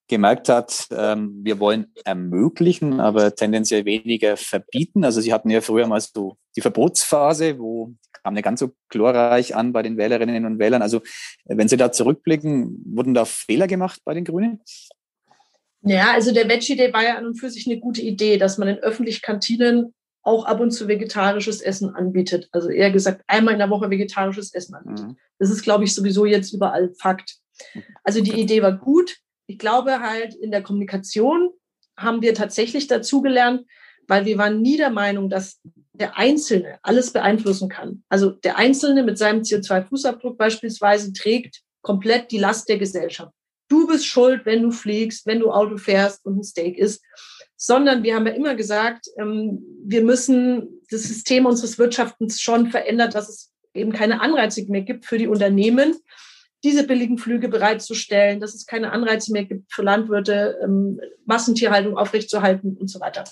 gemerkt hat, ähm, wir wollen ermöglichen, aber tendenziell weniger verbieten. Also Sie hatten ja früher mal so die Verbotsphase, wo kam nicht ganz so glorreich an bei den Wählerinnen und Wählern. Also wenn Sie da zurückblicken, wurden da Fehler gemacht bei den Grünen? Ja, also der Veggie Day war ja an und für sich eine gute Idee, dass man in öffentlichen Kantinen auch ab und zu vegetarisches Essen anbietet. Also eher gesagt, einmal in der Woche vegetarisches Essen anbietet. Mhm. Das ist, glaube ich, sowieso jetzt überall Fakt. Also die Idee war gut ich glaube halt in der Kommunikation haben wir tatsächlich dazugelernt, weil wir waren nie der Meinung, dass der Einzelne alles beeinflussen kann. Also der Einzelne mit seinem CO2-Fußabdruck beispielsweise trägt komplett die Last der Gesellschaft. Du bist schuld, wenn du fliegst, wenn du Auto fährst und ein Steak isst, sondern wir haben ja immer gesagt, ähm, wir müssen das System unseres Wirtschaftens schon verändern, dass es eben keine Anreize mehr gibt für die Unternehmen, diese billigen Flüge bereitzustellen, dass es keine Anreize mehr gibt für Landwirte, ähm, Massentierhaltung aufrechtzuerhalten und so weiter.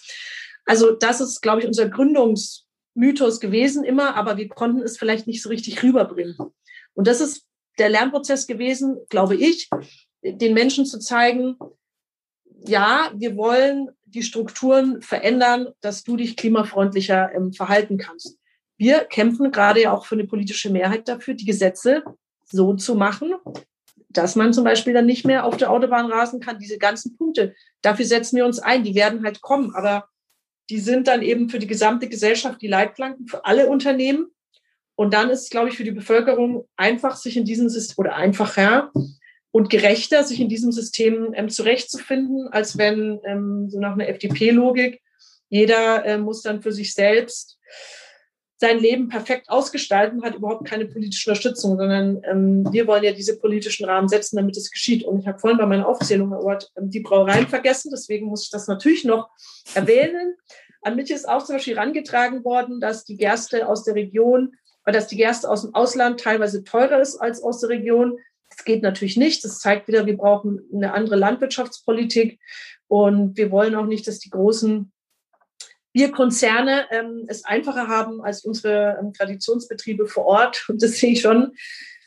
Also das ist, glaube ich, unser Gründungsmythos gewesen immer, aber wir konnten es vielleicht nicht so richtig rüberbringen. Und das ist der Lernprozess gewesen, glaube ich, den Menschen zu zeigen, ja, wir wollen die Strukturen verändern, dass du dich klimafreundlicher ähm, verhalten kannst. Wir kämpfen gerade ja auch für eine politische Mehrheit dafür, die Gesetze so zu machen, dass man zum Beispiel dann nicht mehr auf der Autobahn rasen kann. Diese ganzen Punkte, dafür setzen wir uns ein. Die werden halt kommen, aber die sind dann eben für die gesamte Gesellschaft die Leitplanken für alle Unternehmen. Und dann ist, glaube ich, für die Bevölkerung einfach, sich in diesem System oder einfacher und gerechter, sich in diesem System ähm, zurechtzufinden, als wenn ähm, so nach einer FDP-Logik jeder äh, muss dann für sich selbst sein Leben perfekt ausgestalten, hat überhaupt keine politische Unterstützung, sondern ähm, wir wollen ja diese politischen Rahmen setzen, damit es geschieht. Und ich habe vorhin bei meiner Aufzählung Herr Ort, ähm, die Brauereien vergessen, deswegen muss ich das natürlich noch erwähnen. An mich ist auch zum Beispiel herangetragen worden, dass die Gerste aus der Region, weil dass die Gerste aus dem Ausland teilweise teurer ist als aus der Region. Das geht natürlich nicht. Das zeigt wieder, wir brauchen eine andere Landwirtschaftspolitik. Und wir wollen auch nicht, dass die großen Bierkonzerne ähm, es einfacher haben als unsere ähm, Traditionsbetriebe vor Ort. Und das sehe ich schon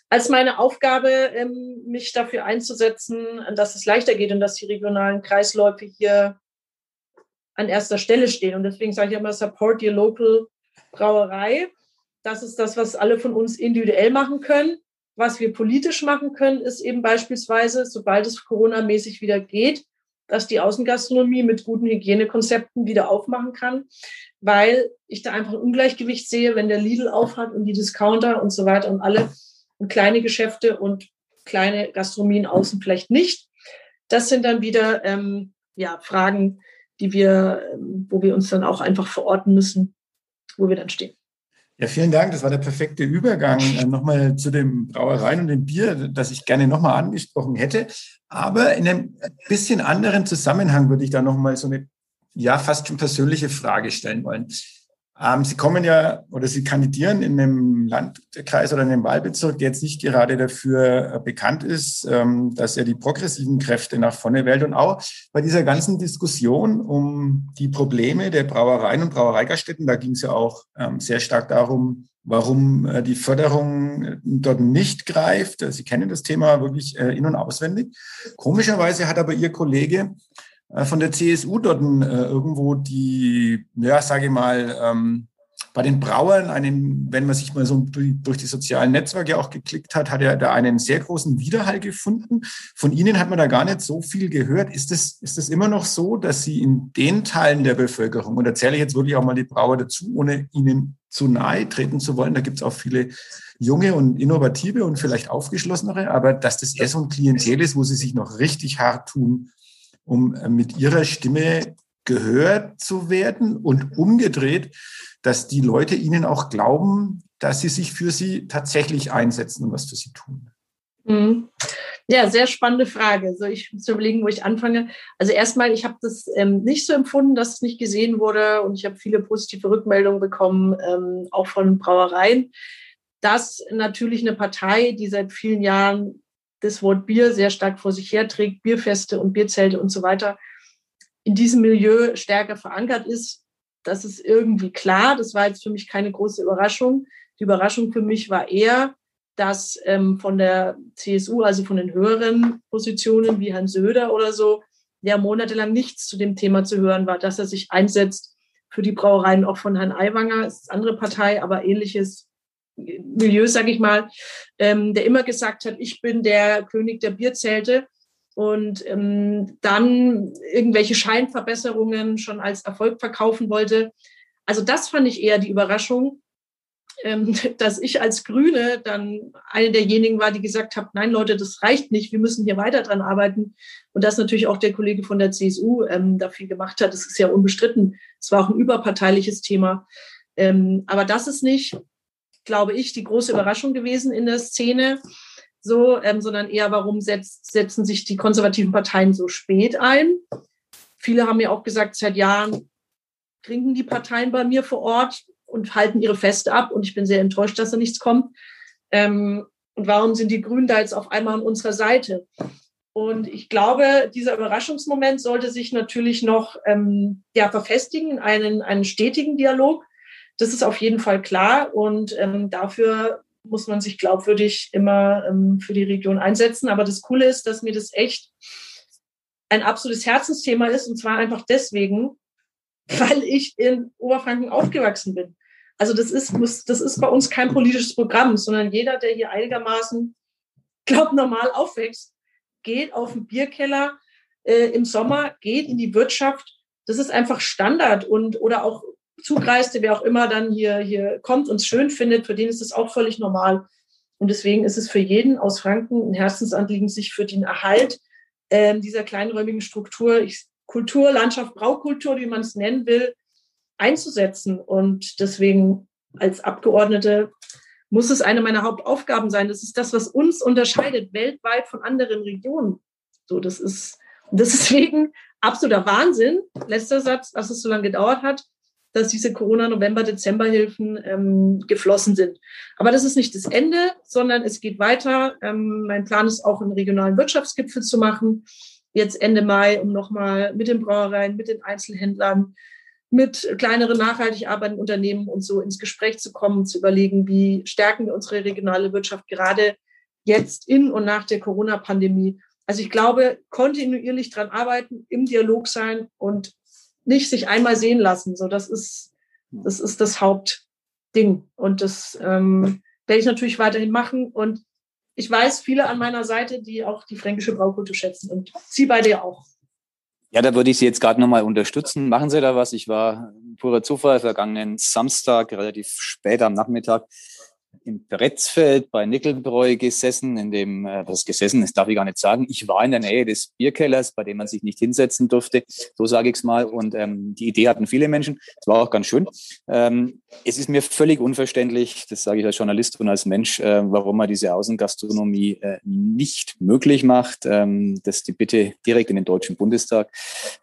als meine Aufgabe, ähm, mich dafür einzusetzen, dass es leichter geht und dass die regionalen Kreisläufe hier an erster Stelle stehen. Und deswegen sage ich immer, support your local Brauerei. Das ist das, was alle von uns individuell machen können. Was wir politisch machen können, ist eben beispielsweise, sobald es Corona-mäßig wieder geht, dass die Außengastronomie mit guten Hygienekonzepten wieder aufmachen kann, weil ich da einfach ein Ungleichgewicht sehe, wenn der Lidl aufhat und die Discounter und so weiter und alle und kleine Geschäfte und kleine Gastronomien außen vielleicht nicht. Das sind dann wieder ähm, ja, Fragen, die wir, ähm, wo wir uns dann auch einfach verorten müssen, wo wir dann stehen. Ja, vielen Dank. Das war der perfekte Übergang äh, nochmal zu dem Brauereien und dem Bier, das ich gerne nochmal angesprochen hätte. Aber in einem bisschen anderen Zusammenhang würde ich da nochmal so eine, ja, fast schon persönliche Frage stellen wollen. Ähm, Sie kommen ja oder Sie kandidieren in einem Landkreis oder in einem Wahlbezirk, der jetzt nicht gerade dafür äh, bekannt ist, ähm, dass er die progressiven Kräfte nach vorne wählt. Und auch bei dieser ganzen Diskussion um die Probleme der Brauereien und Brauereigaststätten, da ging es ja auch ähm, sehr stark darum, warum äh, die Förderung äh, dort nicht greift. Sie kennen das Thema wirklich in- und auswendig. Komischerweise hat aber Ihr Kollege äh, von der CSU dort äh, irgendwo die, ja, sage ich mal, ähm, bei den Brauern einen, wenn man sich mal so durch die sozialen Netzwerke auch geklickt hat, hat er da einen sehr großen Widerhall gefunden. Von Ihnen hat man da gar nicht so viel gehört. Ist es ist das immer noch so, dass Sie in den Teilen der Bevölkerung, und da zähle ich jetzt wirklich auch mal die Brauer dazu, ohne Ihnen zu nahe treten zu wollen, da gibt es auch viele junge und innovative und vielleicht aufgeschlossenere, aber dass das eher so ein Klientel ist, wo Sie sich noch richtig hart tun, um äh, mit ihrer Stimme gehört zu werden und umgedreht, dass die Leute ihnen auch glauben, dass sie sich für sie tatsächlich einsetzen und was für sie tun. Mhm. Ja, sehr spannende Frage. So, ich muss überlegen, wo ich anfange. Also erstmal, ich habe das ähm, nicht so empfunden, dass es nicht gesehen wurde und ich habe viele positive Rückmeldungen bekommen, ähm, auch von Brauereien, dass natürlich eine Partei, die seit vielen Jahren das Wort Bier sehr stark vor sich herträgt, Bierfeste und Bierzelte und so weiter, in diesem Milieu stärker verankert ist. Das ist irgendwie klar. Das war jetzt für mich keine große Überraschung. Die Überraschung für mich war eher, dass ähm, von der CSU, also von den höheren Positionen wie Herrn Söder oder so, ja monatelang nichts zu dem Thema zu hören war, dass er sich einsetzt für die Brauereien, auch von Herrn Aiwanger, ist andere Partei, aber ähnliches Milieu, sage ich mal, ähm, der immer gesagt hat, ich bin der König der Bierzelte und ähm, dann irgendwelche Scheinverbesserungen schon als Erfolg verkaufen wollte. Also das fand ich eher die Überraschung, ähm, dass ich als Grüne dann eine derjenigen war, die gesagt hat, nein Leute, das reicht nicht, wir müssen hier weiter dran arbeiten. Und das natürlich auch der Kollege von der CSU ähm, da viel gemacht hat. Das ist ja unbestritten. Es war auch ein überparteiliches Thema. Ähm, aber das ist nicht glaube ich, die große Überraschung gewesen in der Szene. so, ähm, sondern eher, warum setzt, setzen sich die konservativen Parteien so spät ein? Viele haben mir auch gesagt, seit Jahren trinken die Parteien bei mir vor Ort und halten ihre Feste ab. Und ich bin sehr enttäuscht, dass da nichts kommt. Ähm, und warum sind die Grünen da jetzt auf einmal an unserer Seite? Und ich glaube, dieser Überraschungsmoment sollte sich natürlich noch ähm, ja, verfestigen in einen, einen stetigen Dialog. Das ist auf jeden Fall klar. Und ähm, dafür muss man sich glaubwürdig immer ähm, für die Region einsetzen. Aber das Coole ist, dass mir das echt ein absolutes Herzensthema ist. Und zwar einfach deswegen, weil ich in Oberfranken aufgewachsen bin. Also das ist, das ist bei uns kein politisches Programm, sondern jeder, der hier einigermaßen, glaubt, normal aufwächst, geht auf den Bierkeller äh, im Sommer, geht in die Wirtschaft. Das ist einfach Standard und oder auch Zugreiste, wer auch immer dann hier, hier kommt und es schön findet, für den ist das auch völlig normal. Und deswegen ist es für jeden aus Franken ein Herzensanliegen, sich für den Erhalt äh, dieser kleinräumigen Struktur, ich, Kultur, Landschaft, Braukultur, wie man es nennen will, einzusetzen. Und deswegen als Abgeordnete muss es eine meiner Hauptaufgaben sein. Das ist das, was uns unterscheidet weltweit von anderen Regionen. So, das ist, das ist deswegen absoluter Wahnsinn. Letzter Satz, dass es so lange gedauert hat, dass diese Corona-November-Dezember-Hilfen ähm, geflossen sind. Aber das ist nicht das Ende, sondern es geht weiter. Ähm, mein Plan ist auch einen regionalen Wirtschaftsgipfel zu machen, jetzt Ende Mai, um nochmal mit den Brauereien, mit den Einzelhändlern, mit kleineren nachhaltig arbeitenden Unternehmen und so ins Gespräch zu kommen, zu überlegen, wie stärken wir unsere regionale Wirtschaft gerade jetzt in und nach der Corona-Pandemie. Also ich glaube, kontinuierlich dran arbeiten, im Dialog sein und nicht sich einmal sehen lassen. So, das ist, das ist das Hauptding. Und das ähm, werde ich natürlich weiterhin machen. Und ich weiß viele an meiner Seite, die auch die fränkische Braukultur schätzen. Und Sie beide ja auch. Ja, da würde ich Sie jetzt gerade nochmal unterstützen. Machen Sie da was. Ich war purer Zufall vergangenen Samstag, relativ spät am Nachmittag, in Bretzfeld bei Nickelbräu gesessen, in dem, äh, das gesessen, das darf ich gar nicht sagen. Ich war in der Nähe des Bierkellers, bei dem man sich nicht hinsetzen durfte, so sage ich es mal. Und ähm, die Idee hatten viele Menschen. Es war auch ganz schön. Ähm, es ist mir völlig unverständlich, das sage ich als Journalist und als Mensch, äh, warum man diese Außengastronomie äh, nicht möglich macht. Ähm, das die Bitte direkt in den Deutschen Bundestag.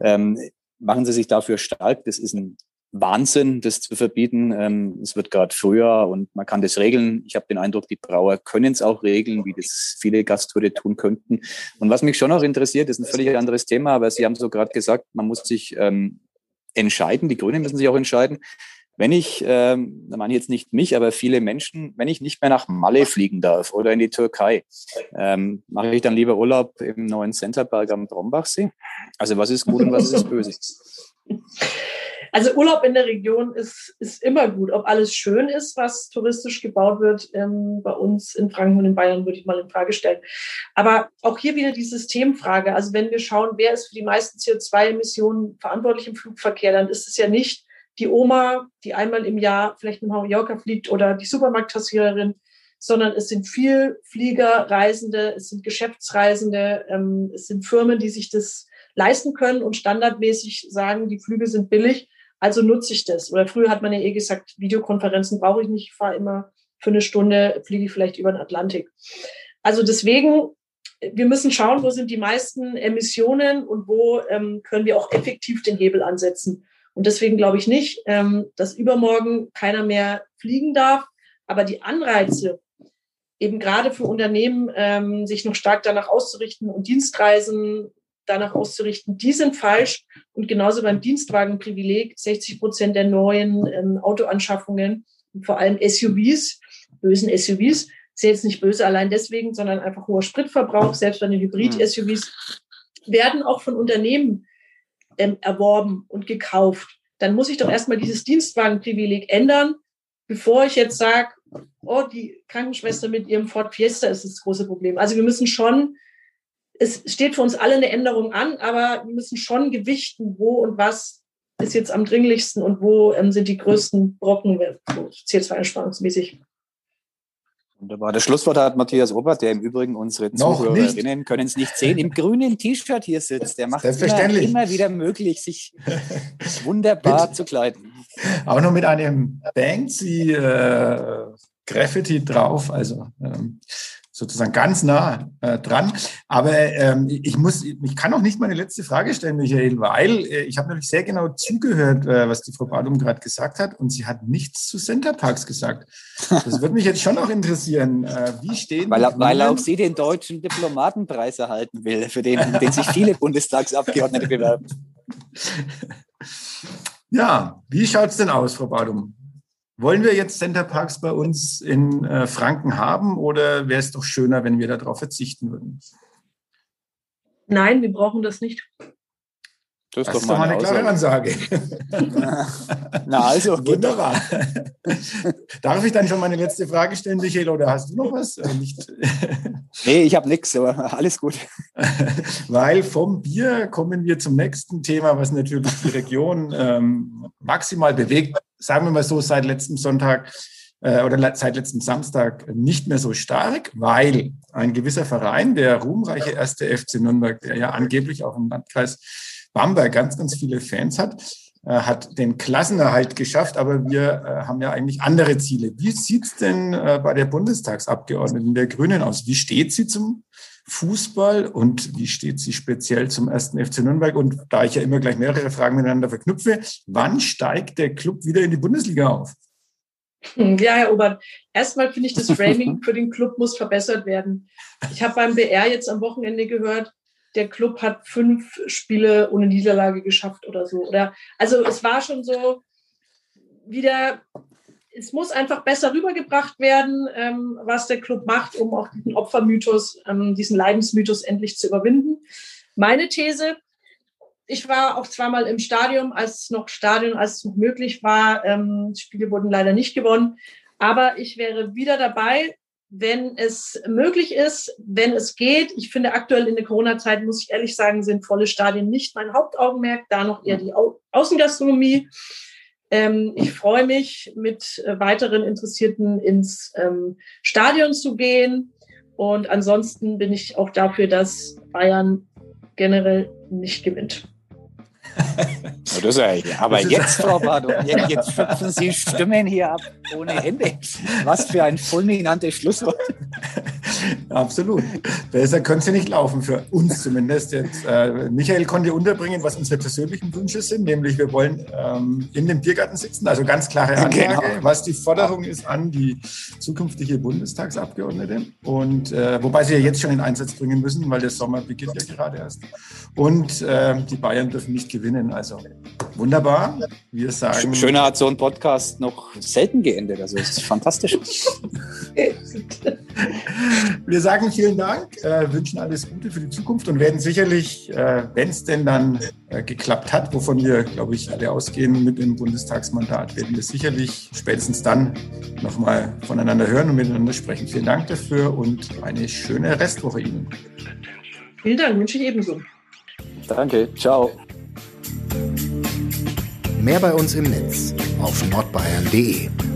Ähm, machen Sie sich dafür stark. Das ist ein Wahnsinn, das zu verbieten. Ähm, es wird gerade früher und man kann das regeln. Ich habe den Eindruck, die Brauer können es auch regeln, wie das viele Gastwirte tun könnten. Und was mich schon noch interessiert, ist ein völlig anderes Thema, aber Sie haben so gerade gesagt, man muss sich ähm, entscheiden, die Grünen müssen sich auch entscheiden. Wenn ich, ähm, da meine ich jetzt nicht mich, aber viele Menschen, wenn ich nicht mehr nach Malle fliegen darf oder in die Türkei, ähm, mache ich dann lieber Urlaub im neuen Centerberg am Brombachsee? Also was ist gut und was ist böse? Also Urlaub in der Region ist, ist immer gut. Ob alles schön ist, was touristisch gebaut wird, ähm, bei uns in Franken und in Bayern, würde ich mal in Frage stellen. Aber auch hier wieder die Systemfrage. Also wenn wir schauen, wer ist für die meisten CO2-Emissionen verantwortlich im Flugverkehr, dann ist es ja nicht die Oma, die einmal im Jahr vielleicht nach Mallorca fliegt oder die Supermarktkassiererin, sondern es sind viel Flieger, Reisende, es sind Geschäftsreisende, ähm, es sind Firmen, die sich das leisten können und standardmäßig sagen, die Flüge sind billig. Also nutze ich das. Oder früher hat man ja eh gesagt, Videokonferenzen brauche ich nicht, ich fahre immer für eine Stunde, fliege ich vielleicht über den Atlantik. Also deswegen, wir müssen schauen, wo sind die meisten Emissionen und wo ähm, können wir auch effektiv den Hebel ansetzen. Und deswegen glaube ich nicht, ähm, dass übermorgen keiner mehr fliegen darf. Aber die Anreize, eben gerade für Unternehmen, ähm, sich noch stark danach auszurichten und Dienstreisen danach auszurichten, die sind falsch. Und genauso beim Dienstwagenprivileg, 60 Prozent der neuen ähm, Autoanschaffungen, vor allem SUVs, bösen SUVs, ist jetzt nicht böse allein deswegen, sondern einfach hoher Spritverbrauch, selbst bei den Hybrid-SUVs, werden auch von Unternehmen ähm, erworben und gekauft. Dann muss ich doch erstmal dieses Dienstwagenprivileg ändern, bevor ich jetzt sage, oh, die Krankenschwester mit ihrem Ford Fiesta ist das große Problem. Also wir müssen schon es steht für uns alle eine Änderung an, aber wir müssen schon gewichten, wo und was ist jetzt am dringlichsten und wo ähm, sind die größten Brocken CO2-einsparungsmäßig. Wunderbar. Das Schlusswort hat Matthias Obert, der im Übrigen unsere Zuhörerinnen können es nicht sehen, im grünen T-Shirt hier sitzt. Der macht es immer, immer, wieder möglich, sich wunderbar zu kleiden. Auch noch mit einem Banksy äh, Graffiti drauf. Also ähm, sozusagen ganz nah äh, dran. Aber ähm, ich muss, ich kann auch nicht meine letzte Frage stellen, Michael, weil äh, ich habe natürlich sehr genau zugehört, äh, was die Frau Badum gerade gesagt hat, und sie hat nichts zu Centerparks gesagt. Das würde mich jetzt schon auch interessieren. Äh, wie stehen weil, weil auch sie den deutschen Diplomatenpreis erhalten will, für den, den sich viele Bundestagsabgeordnete bewerben. Ja, wie schaut es denn aus, Frau Badum? Wollen wir jetzt Centerparks bei uns in äh, Franken haben oder wäre es doch schöner, wenn wir darauf verzichten würden? Nein, wir brauchen das nicht. Das ist, das doch, mal eine klare Ansage. Na also, wunderbar. Darf ich dann schon meine letzte Frage stellen, Michael, oder hast du noch was? Äh, nicht. nee, ich habe nichts, aber alles gut. Weil vom Bier kommen wir zum nächsten Thema, was natürlich die Region ähm, maximal bewegt. Sagen wir mal so, seit letztem Sonntag äh, oder seit letztem Samstag nicht mehr so stark, weil ein gewisser Verein, der ruhmreiche erste FC Nürnberg, der ja angeblich auch im Landkreis Bamberg ganz, ganz viele Fans hat, äh, hat den Klassenerhalt geschafft, aber wir äh, haben ja eigentlich andere Ziele. Wie sieht's denn äh, bei der Bundestagsabgeordneten der Grünen aus? Wie steht sie zum Fußball und wie steht sie speziell zum ersten FC Nürnberg? Und da ich ja immer gleich mehrere Fragen miteinander verknüpfe, wann steigt der Club wieder in die Bundesliga auf? Ja, Herr Obert, erstmal finde ich, das Framing für den Club muss verbessert werden. Ich habe beim BR jetzt am Wochenende gehört, der Club hat fünf Spiele ohne Niederlage geschafft oder so. Oder, also es war schon so wieder, es muss einfach besser rübergebracht werden, ähm, was der Club macht, um auch diesen Opfermythos, ähm, diesen Leidensmythos endlich zu überwinden. Meine These, ich war auch zweimal im Stadion, als es noch Stadion, als es noch möglich war. Ähm, Spiele wurden leider nicht gewonnen. Aber ich wäre wieder dabei, wenn es möglich ist, wenn es geht. Ich finde aktuell in der Corona-Zeit, muss ich ehrlich sagen, sind volle Stadien nicht mein Hauptaugenmerk, da noch eher die Au Außengastronomie. Ähm, ich freue mich, mit äh, weiteren Interessierten ins ähm, Stadion zu gehen. Und ansonsten bin ich auch dafür, dass Bayern generell nicht gewinnt. Das aber jetzt, Frau Bardo, jetzt, jetzt schöpfen Sie Stimmen hier ab ohne Hände. Was für ein fulminantes Schlusswort. Absolut. Besser können Sie nicht laufen, für uns zumindest. Jetzt, äh, Michael konnte unterbringen, was unsere persönlichen Wünsche sind, nämlich wir wollen ähm, in dem Biergarten sitzen, also ganz klare Ansage, genau. was die Forderung ist an die zukünftige Bundestagsabgeordnete. Und äh, wobei sie ja jetzt schon in Einsatz bringen müssen, weil der Sommer beginnt ja gerade erst. Und äh, die Bayern dürfen nicht gewinnen. Also wunderbar. Wir sagen. Schöner hat so ein Podcast noch selten geendet. Also es ist fantastisch. Wir sagen vielen Dank, äh, wünschen alles Gute für die Zukunft und werden sicherlich, äh, wenn es denn dann äh, geklappt hat, wovon wir, glaube ich, alle ausgehen mit dem Bundestagsmandat, werden wir sicherlich spätestens dann nochmal voneinander hören und miteinander sprechen. Vielen Dank dafür und eine schöne Restwoche Ihnen. Vielen Dank, wünsche ich ebenso. Danke, ciao. Mehr bei uns im Netz auf nordbayern.de